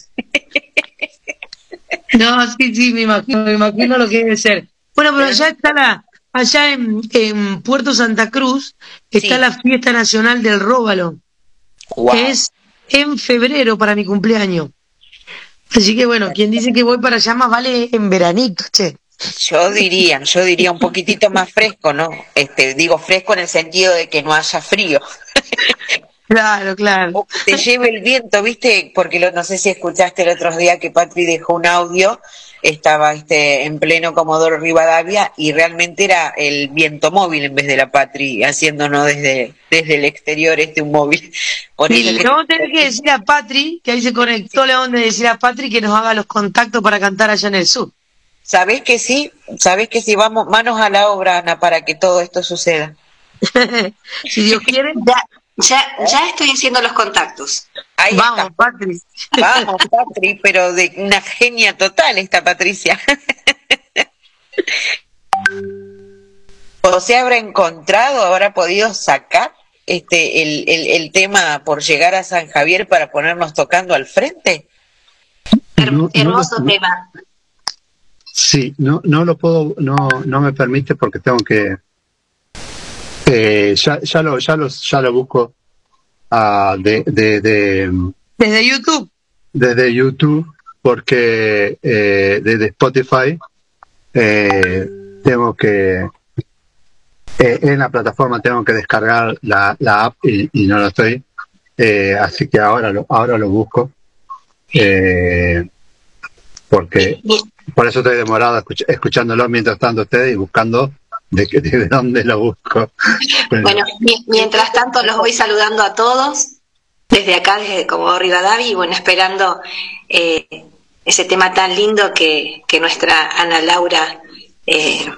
No, sí, sí, me imagino, me imagino lo que debe ser. Bueno, pero allá está la, allá en, en Puerto Santa Cruz está Sí. la fiesta nacional del róbalo, Guau. que es en febrero para mi cumpleaños. Así que bueno, quien dice que voy para allá más vale en veranito, che. Yo diría, yo diría un poquitito más fresco, ¿no? Este, digo fresco en el sentido de que no haya frío. [laughs] Claro, claro. O que te lleve el viento, ¿viste? Porque lo- no sé si escuchaste el otro día que Patri dejó un audio, estaba este en pleno Comodoro Rivadavia y realmente era el viento móvil en vez de la Patri haciéndonos desde, desde el exterior este un móvil. [laughs] Sí, vamos a tener que decir a Patri, que ahí se conectó, le vamos a decir a Patri que nos haga los contactos para cantar allá en el sur. ¿Sabés que sí? ¿Sabés que sí? Vamos, manos a la obra, Ana, para que todo esto suceda. [laughs] si Dios quiere. Ya, ya, ya estoy haciendo los contactos. Ahí Vamos, está. Patri. Vamos, Patri, pero de una genia total esta Patricia. ¿O se habrá encontrado, habrá podido sacar este el, el, el tema por llegar a San Javier para ponernos tocando al frente? no- no Hermoso lo- tema. Sí, no, no lo puedo, no, no me permite porque tengo que, eh, ya, ya lo, ya lo, ya lo busco ah, de, de, de, Desde YouTube. desde YouTube porque eh, desde Spotify eh, tengo que eh, en la plataforma tengo que descargar la, la app y, y no lo estoy Eh, así que ahora lo ahora lo busco Eh, porque por eso estoy demorado escuch- escuchándolo mientras tanto ustedes y buscando de, qué- de dónde lo busco Bueno, mi- mientras tanto los voy saludando a todos desde acá, desde Comodoro Rivadavia, y bueno, esperando eh, ese tema tan lindo que, que nuestra Ana Laura eh,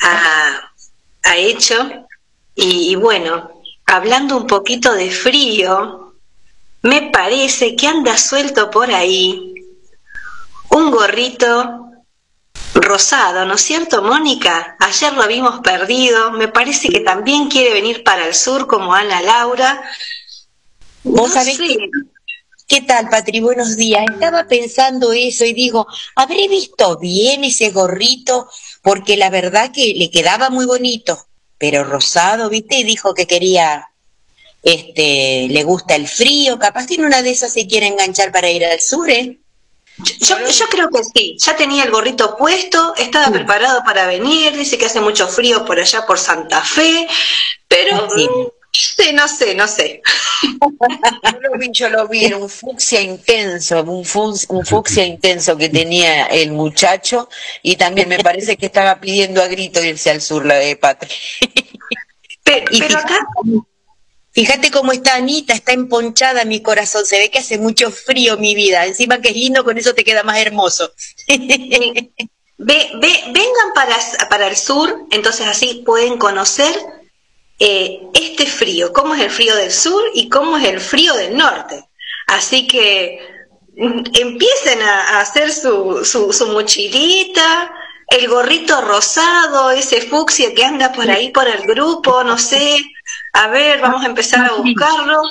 ha, hecho. Y bueno, hablando un poquito de frío, me parece que anda suelto por ahí un gorrito rosado, ¿no es cierto, Mónica? Ayer lo habíamos perdido, me parece que también quiere venir para el sur como Ana Laura. ¿Vos No sabés qué, qué tal, Patri? Buenos días. Estaba pensando eso y digo, ¿habré visto bien ese gorrito? Porque la verdad que le quedaba muy bonito, pero rosado, ¿viste? Y dijo que quería, este, le gusta el frío, capaz que en una de esas se quiere enganchar para ir al sur, ¿eh? Yo, yo creo que sí, ya tenía el gorrito puesto, estaba preparado para venir, dice que hace mucho frío por allá por Santa Fe, pero Sí. mm, Sí, no sé, no sé. Yo lo vi, yo lo vi, era un fucsia intenso, un, fus- un fucsia intenso que tenía el muchacho y también me parece que estaba pidiendo a grito irse al sur, la de Patri. [laughs] Pero, acá, fíjate cómo está Anita, está emponchada mi corazón, se ve que hace mucho frío mi vida, encima que es lindo, con eso te queda más hermoso. ve, ve- vengan para, para el sur, entonces así pueden conocer eh, este frío, cómo es el frío del sur y cómo es el frío del norte. Así que mm, empiecen a, a hacer su, su, su mochilita, el gorrito rosado, ese fucsia que anda por ahí por el grupo, no sé. A ver, vamos a empezar a buscarlo.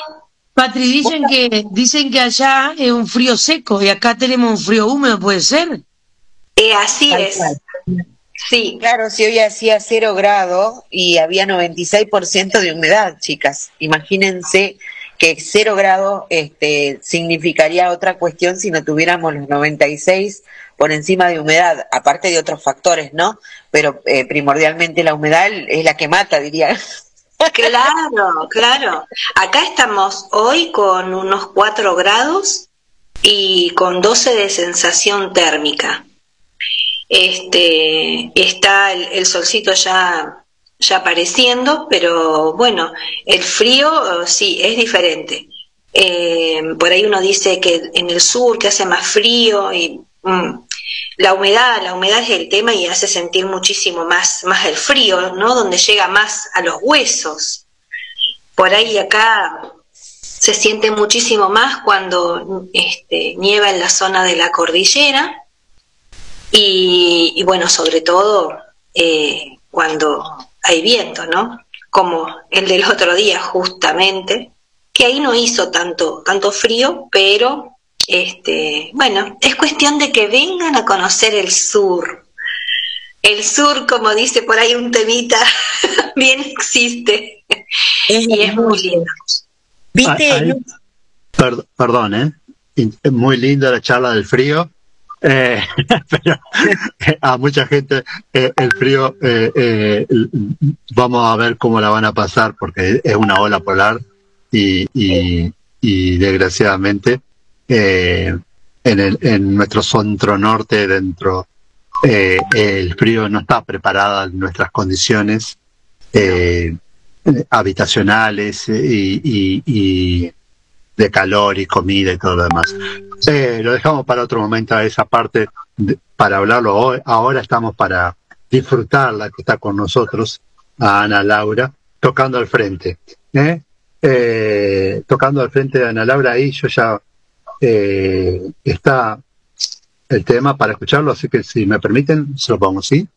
Patri, dicen que, dicen que allá es un frío seco y acá tenemos un frío húmedo, ¿puede ser? Eh, así Tal es. cual. Sí, Claro, si hoy hacía cero grado y había 96% de humedad, chicas. Imagínense que cero grado este, significaría otra cuestión si no tuviéramos los 96 por encima de humedad, aparte de otros factores, ¿no? Pero eh, primordialmente la humedad es la que mata, diría. Claro, claro. Acá estamos hoy con unos 4 grados y con 12 de sensación térmica. Este, está el, solcito ya, ya apareciendo, pero bueno, el frío eh, sí es diferente. Eh, por ahí uno dice que en el sur que hace más frío y mm, la humedad, la humedad es el tema y hace sentir muchísimo más, más el frío, ¿no? Donde llega más a los huesos. Por ahí acá se siente muchísimo más cuando este, nieva en la zona de la cordillera y, bueno, sobre todo eh, cuando hay viento, ¿no? Como el del otro día justamente, que ahí no hizo tanto, tanto frío, pero este, bueno, es cuestión de que vengan a conocer el sur. El sur, como dice por ahí un temita, [laughs] bien existe. y es muy lindo. ¿Viste? Per- perdón, ¿eh? Muy linda la charla del frío. eh, [laughs] pero a mucha gente eh, el frío eh, eh, vamos a ver cómo la van a pasar porque es una ola polar y, y, y desgraciadamente eh, en, nuestro centro norte dentro eh, el frío no está preparado en nuestras condiciones eh, habitacionales eh, y, de calor y comida y todo lo demás. Lo dejamos para otro momento a esa parte para hablarlo. Ahora estamos para disfrutarla que está con nosotros, a Ana Laura, tocando al frente. tocando al frente de Ana Laura, ahí yo ya eh, está el tema para escucharlo, así que si me permiten, se lo pongo, ¿sí?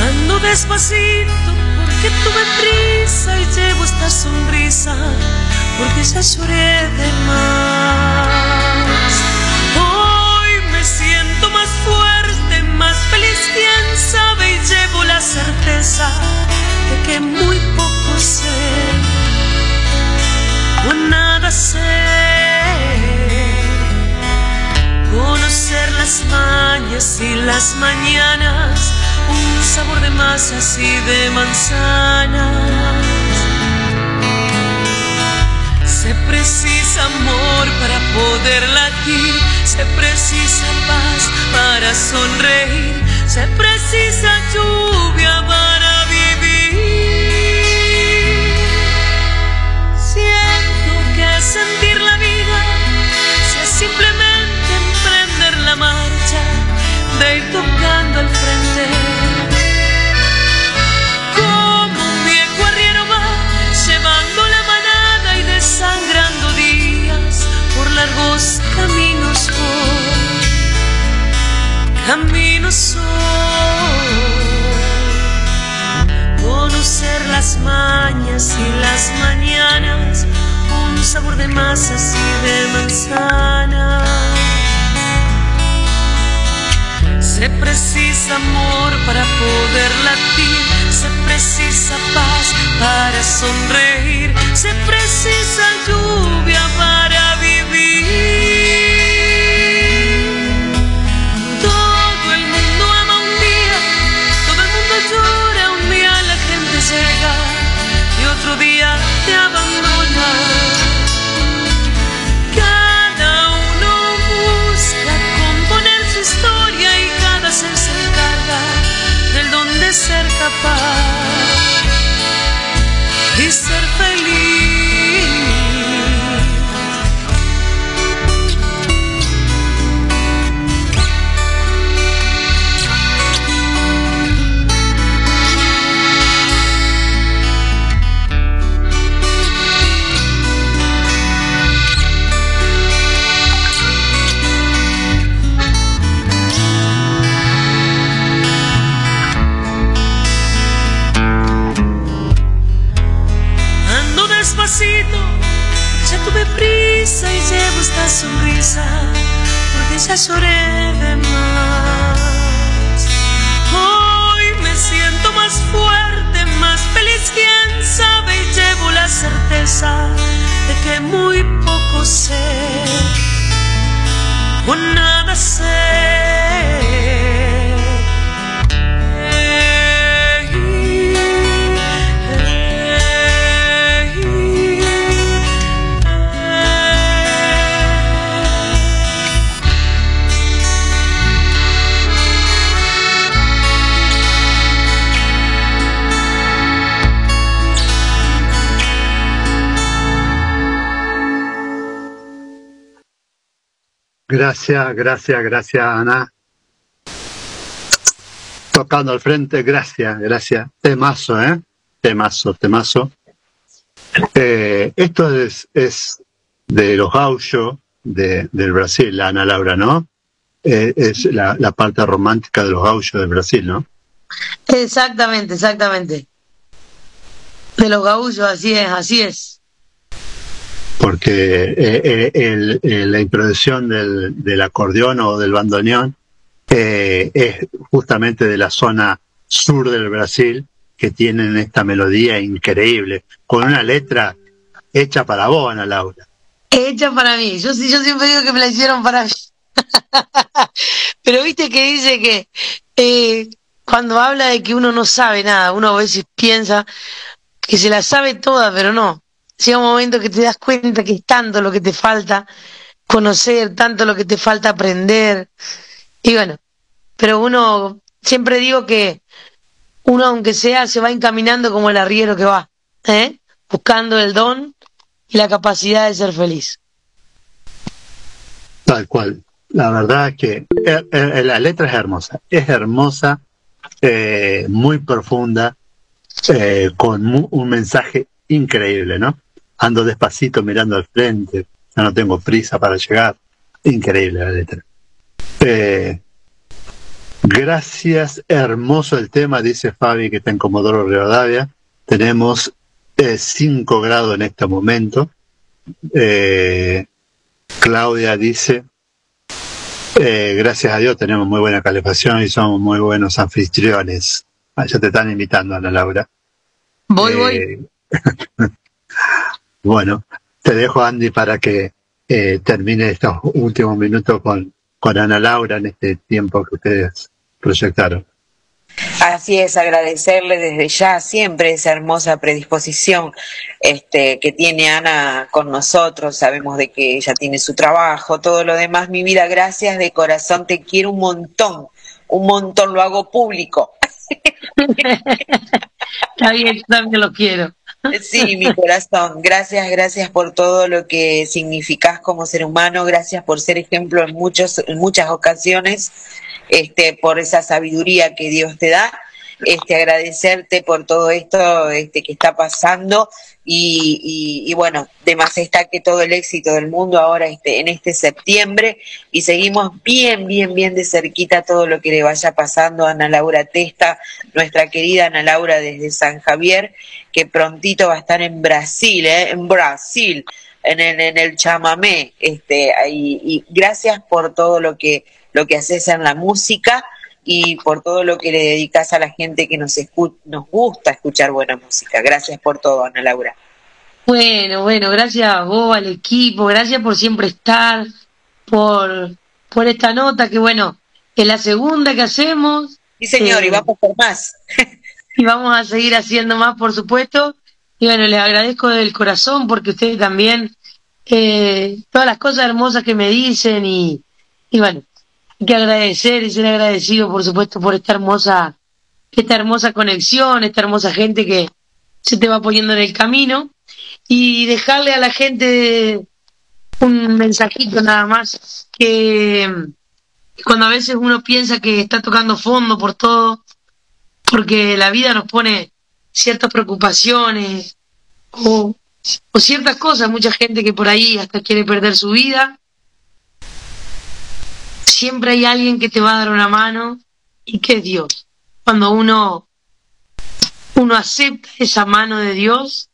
Ando despacito porque tuve prisa y llevo esta sonrisa porque ya lloré de más. Sabe, y llevo la certeza de que muy poco sé o nada sé. Conocer las mañas y las mañanas, un sabor de masas y de manzanas. Se precisa amor para poder latir, se precisa paz para sonreír, se precisa lluvia para vivir. Siento que sentir la vida si es simplemente emprender la marcha de ir tocando al frente. Como un viejo arriero va llevando la manada y desangrando días por largos caminos voy, caminos conocer las mañas y las mañanas, un sabor de masas y de manzana. Se precisa amor para poder latir, se precisa paz para sonreír, se precisa lluvia para vivir. escapar y ser feliz. Esta sonrisa porque ya lloré de más. Hoy me siento más fuerte, más feliz, quién sabe, y llevo la certeza de que muy poco sé o nada sé. Gracias, gracias, gracias, Ana. Tocando al frente, gracias, gracias. Temazo, ¿eh? Temazo, temazo. Eh, esto es, es de los gauchos de, del Brasil, Ana Laura, ¿no? Eh, es la, la parte romántica de los gauchos del Brasil, ¿no? Exactamente, exactamente. De los gaullos, así es, así es. Porque eh, eh, el- eh, la introducción del, del acordeón o del bandoneón eh, es justamente de la zona sur del Brasil que tienen esta melodía increíble, con una letra hecha para vos, Ana Laura. Hecha para mí. Yo, yo siempre digo que me la hicieron para. [laughs] Pero viste que dice que eh, cuando habla de que uno no sabe nada, uno a veces piensa que se la sabe toda, pero no. Llega un momento que te das cuenta que es tanto lo que te falta conocer, tanto lo que te falta aprender. Y bueno, pero uno, siempre digo que uno aunque sea se va encaminando como el arriero que va, ¿eh? buscando el don y la capacidad de ser feliz. Tal cual. La verdad que eh, eh, la letra es hermosa, es hermosa, eh, muy profunda, eh, con mu- un mensaje increíble, ¿no? Ando despacito mirando al frente, ya no tengo prisa para llegar. Increíble la letra. Eh, gracias, hermoso el tema, dice Fabi que está en Comodoro Rivadavia. Tenemos 5 grados en este momento. Eh, Claudia dice, eh, gracias a Dios tenemos muy buena calefacción y somos muy buenos anfitriones. Ah, ya te están invitando, Ana Laura. Voy, Eh, voy. [laughs] Bueno, te dejo, Andy, para que eh, termine estos últimos minutos con, con Ana Laura en este tiempo que ustedes proyectaron. Así es, agradecerle desde ya siempre esa hermosa predisposición este, que tiene Ana con nosotros. Sabemos de que ella tiene su trabajo, todo lo demás. Mi vida, gracias de corazón, te quiero un montón, un montón, lo hago público. [laughs] Está bien, también lo quiero. Sí, mi corazón, gracias, gracias por todo lo que significás como ser humano, gracias por ser ejemplo en, muchos, en muchas ocasiones, este, por esa sabiduría que Dios te da, este, agradecerte por todo esto este, que está pasando y, y, bueno, de más está que todo el éxito del mundo ahora este, en este septiembre y seguimos bien, bien, bien de cerquita todo lo que le vaya pasando a Ana Laura Testa, nuestra querida Ana Laura desde San Javier, que prontito va a estar en Brasil, ¿eh? en Brasil, en el, en el chamamé, este, y, y gracias por todo lo que, lo que haces en la música y por todo lo que le dedicas a la gente que nos, escu- nos gusta escuchar buena música. Gracias por todo, Ana Laura. Bueno, bueno, gracias a vos, al equipo, gracias por siempre estar, por, por esta nota que bueno, es la segunda que hacemos. Sí, señor, Eh, y vamos por más. [laughs] y vamos a seguir haciendo más, por supuesto. Y bueno, les agradezco del corazón porque ustedes también, eh, todas las cosas hermosas que me dicen y, y bueno, que agradecer y ser agradecido, por supuesto, por esta hermosa, esta hermosa conexión, esta hermosa gente que se te va poniendo en el camino. Y dejarle a la gente un mensajito nada más que cuando a veces uno piensa que está tocando fondo por todo, porque la vida nos pone ciertas preocupaciones o, o ciertas cosas, mucha gente que por ahí hasta quiere perder su vida, siempre hay alguien que te va a dar una mano y que es Dios. Cuando uno, uno acepta esa mano de Dios,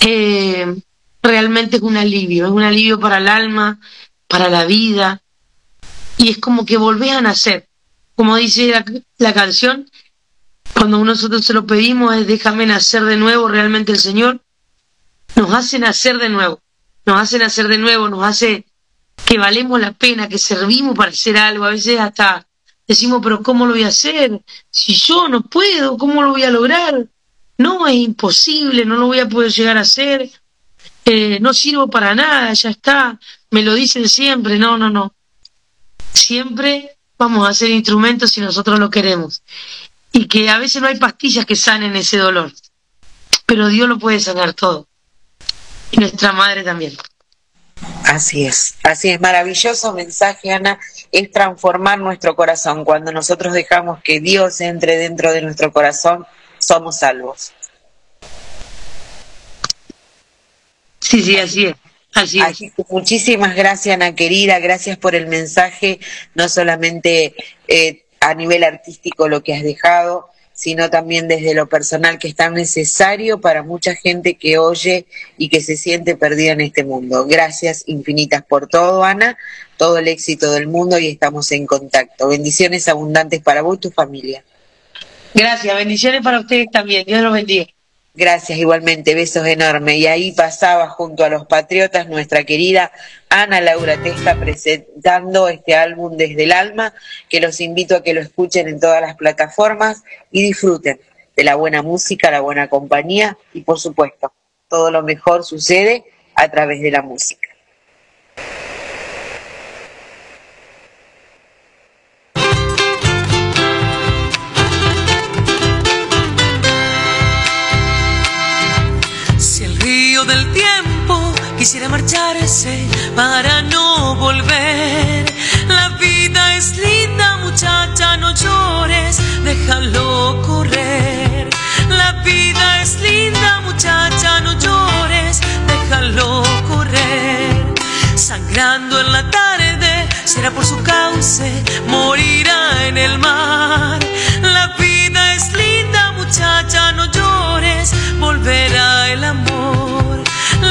eh, realmente es un alivio, es un alivio para el alma, para la vida, y es como que volvés a nacer. Como dice la, la canción, cuando nosotros se lo pedimos es déjame nacer de nuevo, realmente el Señor nos hace nacer de nuevo, nos hace nacer de nuevo, nos hace que valemos la pena, que servimos para hacer algo, a veces hasta decimos, pero ¿cómo lo voy a hacer? Si yo no puedo, ¿cómo lo voy a lograr? No, es imposible, no lo voy a poder llegar a hacer, eh, no sirvo para nada, ya está, me lo dicen siempre, no, no, no. Siempre vamos a ser instrumentos si nosotros lo queremos. Y que a veces no hay pastillas que sanen ese dolor, pero Dios lo puede sanar todo. Y nuestra madre también. Así es, así es, maravilloso mensaje, Ana, es transformar nuestro corazón. Cuando nosotros dejamos que Dios entre dentro de nuestro corazón, somos salvos. Sí, sí, así es. Así es. muchísimas gracias, Ana querida, gracias por el mensaje, no solamente eh, a nivel artístico lo que has dejado, sino también desde lo personal que es tan necesario para mucha gente que oye y que se siente perdida en este mundo. Gracias infinitas por todo, Ana, todo el éxito del mundo y estamos en contacto. Bendiciones abundantes para vos y tu familia. Gracias, bendiciones para ustedes también. Dios los bendiga. Gracias igualmente, besos enormes. Y ahí pasaba junto a los patriotas nuestra querida Ana Laura Testa presentando este álbum desde el alma, que los invito a que lo escuchen en todas las plataformas y disfruten de la buena música, la buena compañía y por supuesto, todo lo mejor sucede a través de la música. Del tiempo quisiera marcharse para no volver. La vida es linda, muchacha, no llores, déjalo correr. La vida es linda, muchacha, no llores, déjalo correr. Sangrando en la tarde, será por su cauce, morirá en el mar. La vida es linda, muchacha, no llores, volverá el amor.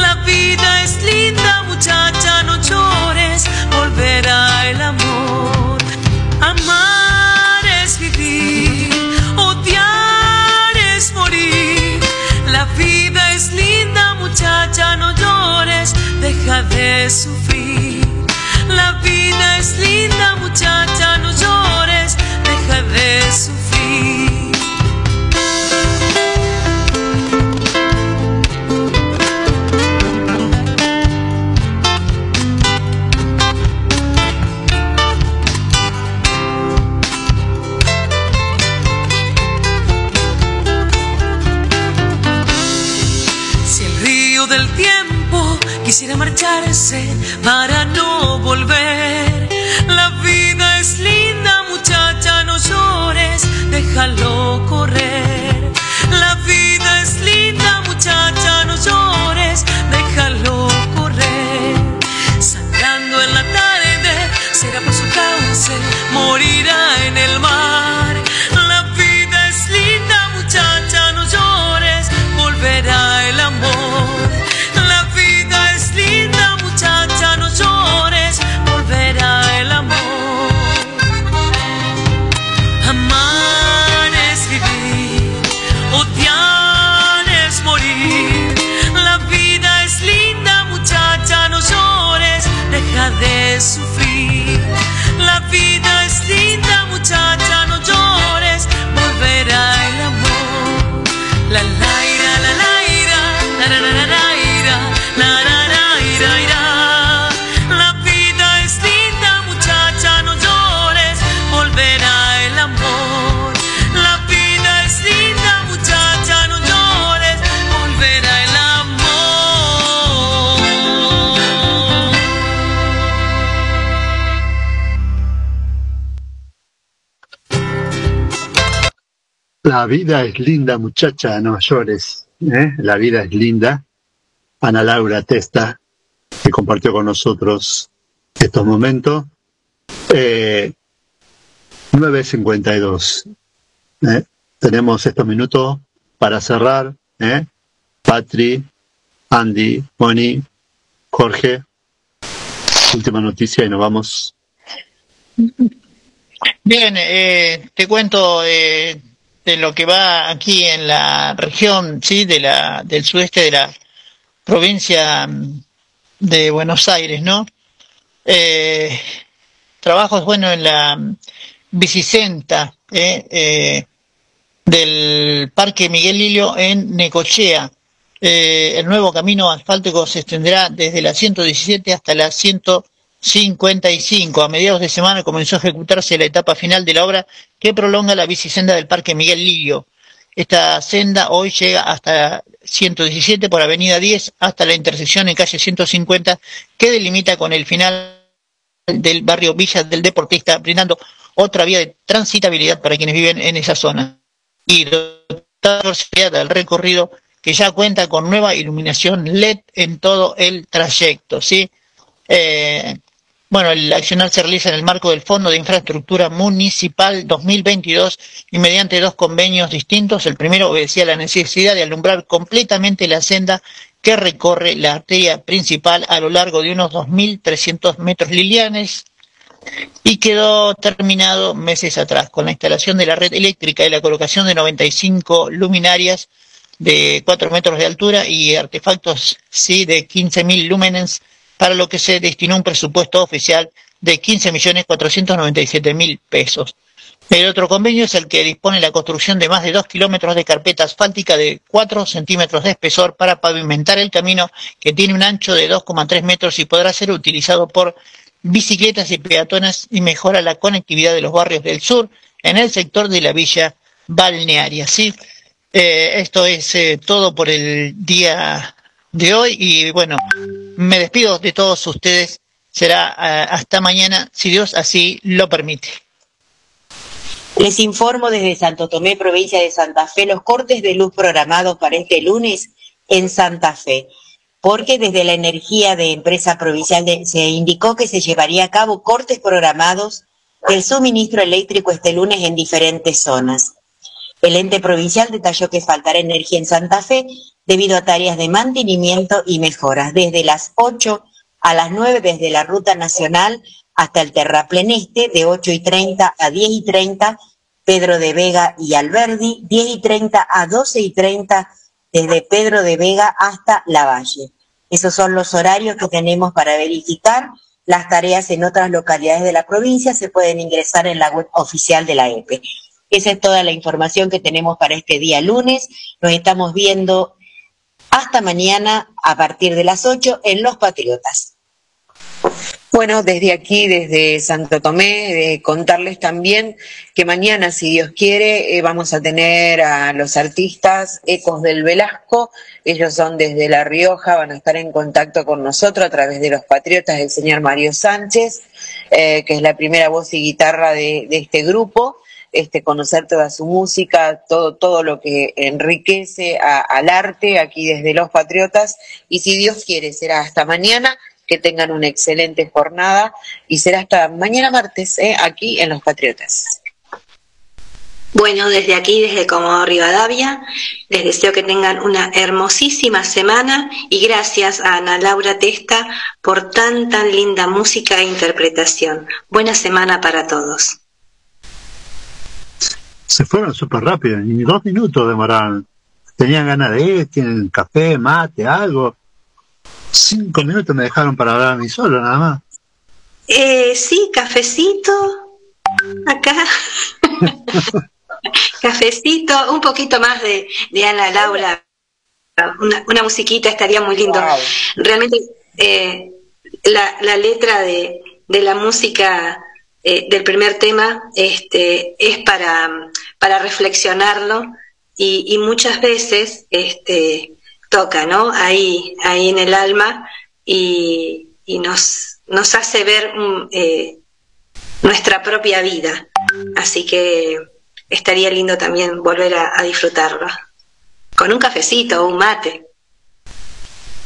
La vida es linda, muchacha, no llores, volverá el amor. Amar es vivir, odiar es morir. La vida es linda, muchacha, no llores, deja de sufrir. La vida es linda, muchacha, no llores, deja de para no volver. La vida es linda, muchacha, no llores, déjalo La vida es linda, muchacha, no llores. ¿eh? La vida es linda. Ana Laura Testa, que compartió con nosotros estos momentos. Eh, 9.52. ¿eh? Tenemos estos minutos para cerrar. ¿eh? Patri, Andy, Moni, Jorge. Última noticia y nos vamos. Bien, eh, te cuento eh, de lo que va aquí en la región, sí, de la del sudeste de la provincia mm, de Buenos Aires, ¿no? Eh, trabajos, bueno, en la mm, bicicenta eh, eh, del Parque Miguel Lillo en Necochea. El nuevo camino asfáltico se extenderá desde la 117 hasta la 155. A mediados de semana comenzó a ejecutarse la etapa final de la obra que prolonga la bicicenda del Parque Miguel Lillo. Esta senda hoy llega hasta 117 por Avenida 10 hasta la intersección en calle 150 que delimita con el final del barrio Villa del Deportista, brindando otra vía de transitabilidad para quienes viven en esa zona. Y del recorrido que ya cuenta con nueva iluminación LED en todo el trayecto, ¿sí? Eh, bueno, el accionar se realiza en el marco del Fondo de Infraestructura Municipal 2022 y mediante dos convenios distintos. El primero obedecía la necesidad de alumbrar completamente la senda que recorre la arteria principal a lo largo de unos 2.300 metros lilianes y quedó terminado meses atrás con la instalación de la red eléctrica y la colocación de 95 luminarias de 4 metros de altura y artefactos sí de 15.000 lúmenes para lo que se destinó un presupuesto oficial de 15.497.000 pesos. El otro convenio es el que dispone la construcción de más de 2 kilómetros de carpeta asfáltica de 4 centímetros de espesor para pavimentar el camino que tiene un ancho de 2,3 metros y podrá ser utilizado por bicicletas y peatones y mejora la conectividad de los barrios del sur en el sector de la villa balnearia. ¿sí? Eh, esto es eh, todo por el día de hoy y bueno, me despido de todos ustedes. Será eh, hasta mañana, si Dios así lo permite. Les informo desde Santo Tomé, provincia de Santa Fe, los cortes de luz programados para este lunes en Santa Fe, porque desde la energía de empresa provincial de- se indicó que se llevaría a cabo cortes programados del suministro eléctrico este lunes en diferentes zonas. El ente provincial detalló que faltará energía en Santa Fe debido a tareas de mantenimiento y mejoras, desde las 8 a las 9 desde la ruta nacional hasta el Terraplén Este, de 8 y 30 a 10 y 30, Pedro de Vega y Alberdi, 10 y 30 a 12 y 30 desde Pedro de Vega hasta La Valle. Esos son los horarios que tenemos para verificar. Las tareas en otras localidades de la provincia se pueden ingresar en la web oficial de la EPE. Esa es toda la información que tenemos para este día lunes. Nos estamos viendo hasta mañana a partir de las 8 en Los Patriotas. Bueno, desde aquí, desde Santo Tomé, eh, contarles también que mañana, si Dios quiere, eh, vamos a tener a los artistas Ecos del Velasco. Ellos son desde La Rioja, van a estar en contacto con nosotros a través de los Patriotas del señor Mario Sánchez, eh, que es la primera voz y guitarra de, de este grupo. Este, conocer toda su música, todo, todo lo que enriquece al arte aquí desde Los Patriotas. Y si Dios quiere, será hasta mañana que tengan una excelente jornada y será hasta mañana martes ¿eh? aquí en Los Patriotas. Bueno, desde aquí, desde Comodoro Rivadavia, les deseo que tengan una hermosísima semana y gracias a Ana Laura Testa por tan tan linda música e interpretación. Buena semana para todos. Se fueron súper rápido, ni dos minutos demoraron. Tenían ganas de ir, tienen café, mate, algo. Cinco minutos me dejaron para hablar a mí solo, nada más. Eh, sí, cafecito. Acá. [laughs] cafecito, un poquito más de, de Ana Laura. Una, una musiquita estaría muy lindo. Realmente eh, la, la letra de, de la música eh, del primer tema este, es para, para reflexionarlo y, muchas veces este, toca, ¿no? Ahí, ahí en el alma y, y nos, nos hace ver mm, eh, nuestra propia vida. Así que estaría lindo también volver a, a disfrutarlo. Con un cafecito o un mate.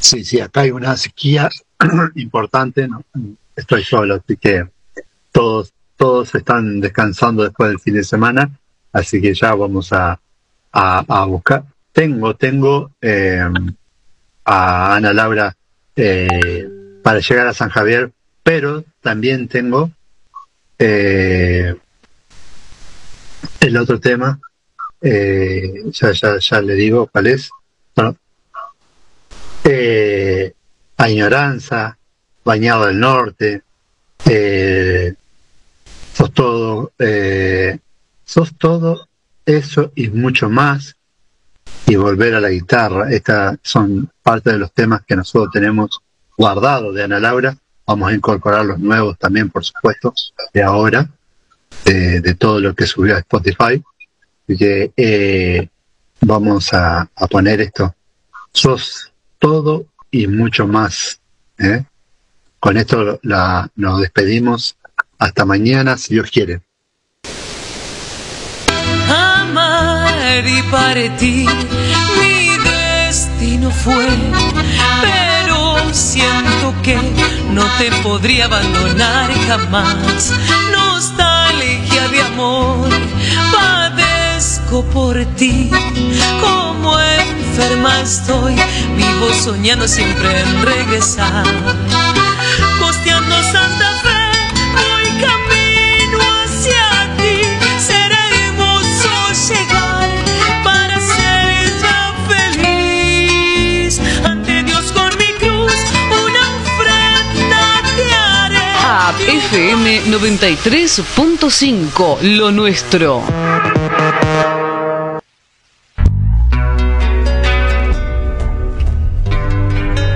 Sí, sí, acá hay una sequía [clears throat] importante, ¿no? estoy solo, así que todos, todos están descansando después del fin de semana, así que ya vamos a, a, a buscar. Tengo, tengo eh, a Ana Laura eh, para llegar a San Javier, pero también tengo eh, el otro tema, eh, ya, ya, ya le digo cuál es. Bueno, eh, Añoranza, Bañado del Norte, eh, sos todo, eh, sos todo eso y mucho más, y volver a la guitarra. Estas son parte de los temas que nosotros tenemos guardados de Ana Laura. Vamos a incorporar los nuevos también, por supuesto, de ahora, de, todo lo que subió a Spotify. Que eh, vamos a, a poner esto. Sos todo y mucho más. ¿eh? Con esto la, nos despedimos. Hasta mañana, si Dios quiere. amar y partir. Mi destino fue, pero siento que no te podría abandonar jamás. Nostalgia de amor, padezco por ti. Como enferma estoy, vivo soñando siempre en regresar. Costeando Santa Fe, voy camino hacia ti. Será hermoso llegar para ser ya feliz. Ante Dios con mi cruz, una ofrenda te haré. A FM 93.5, lo nuestro.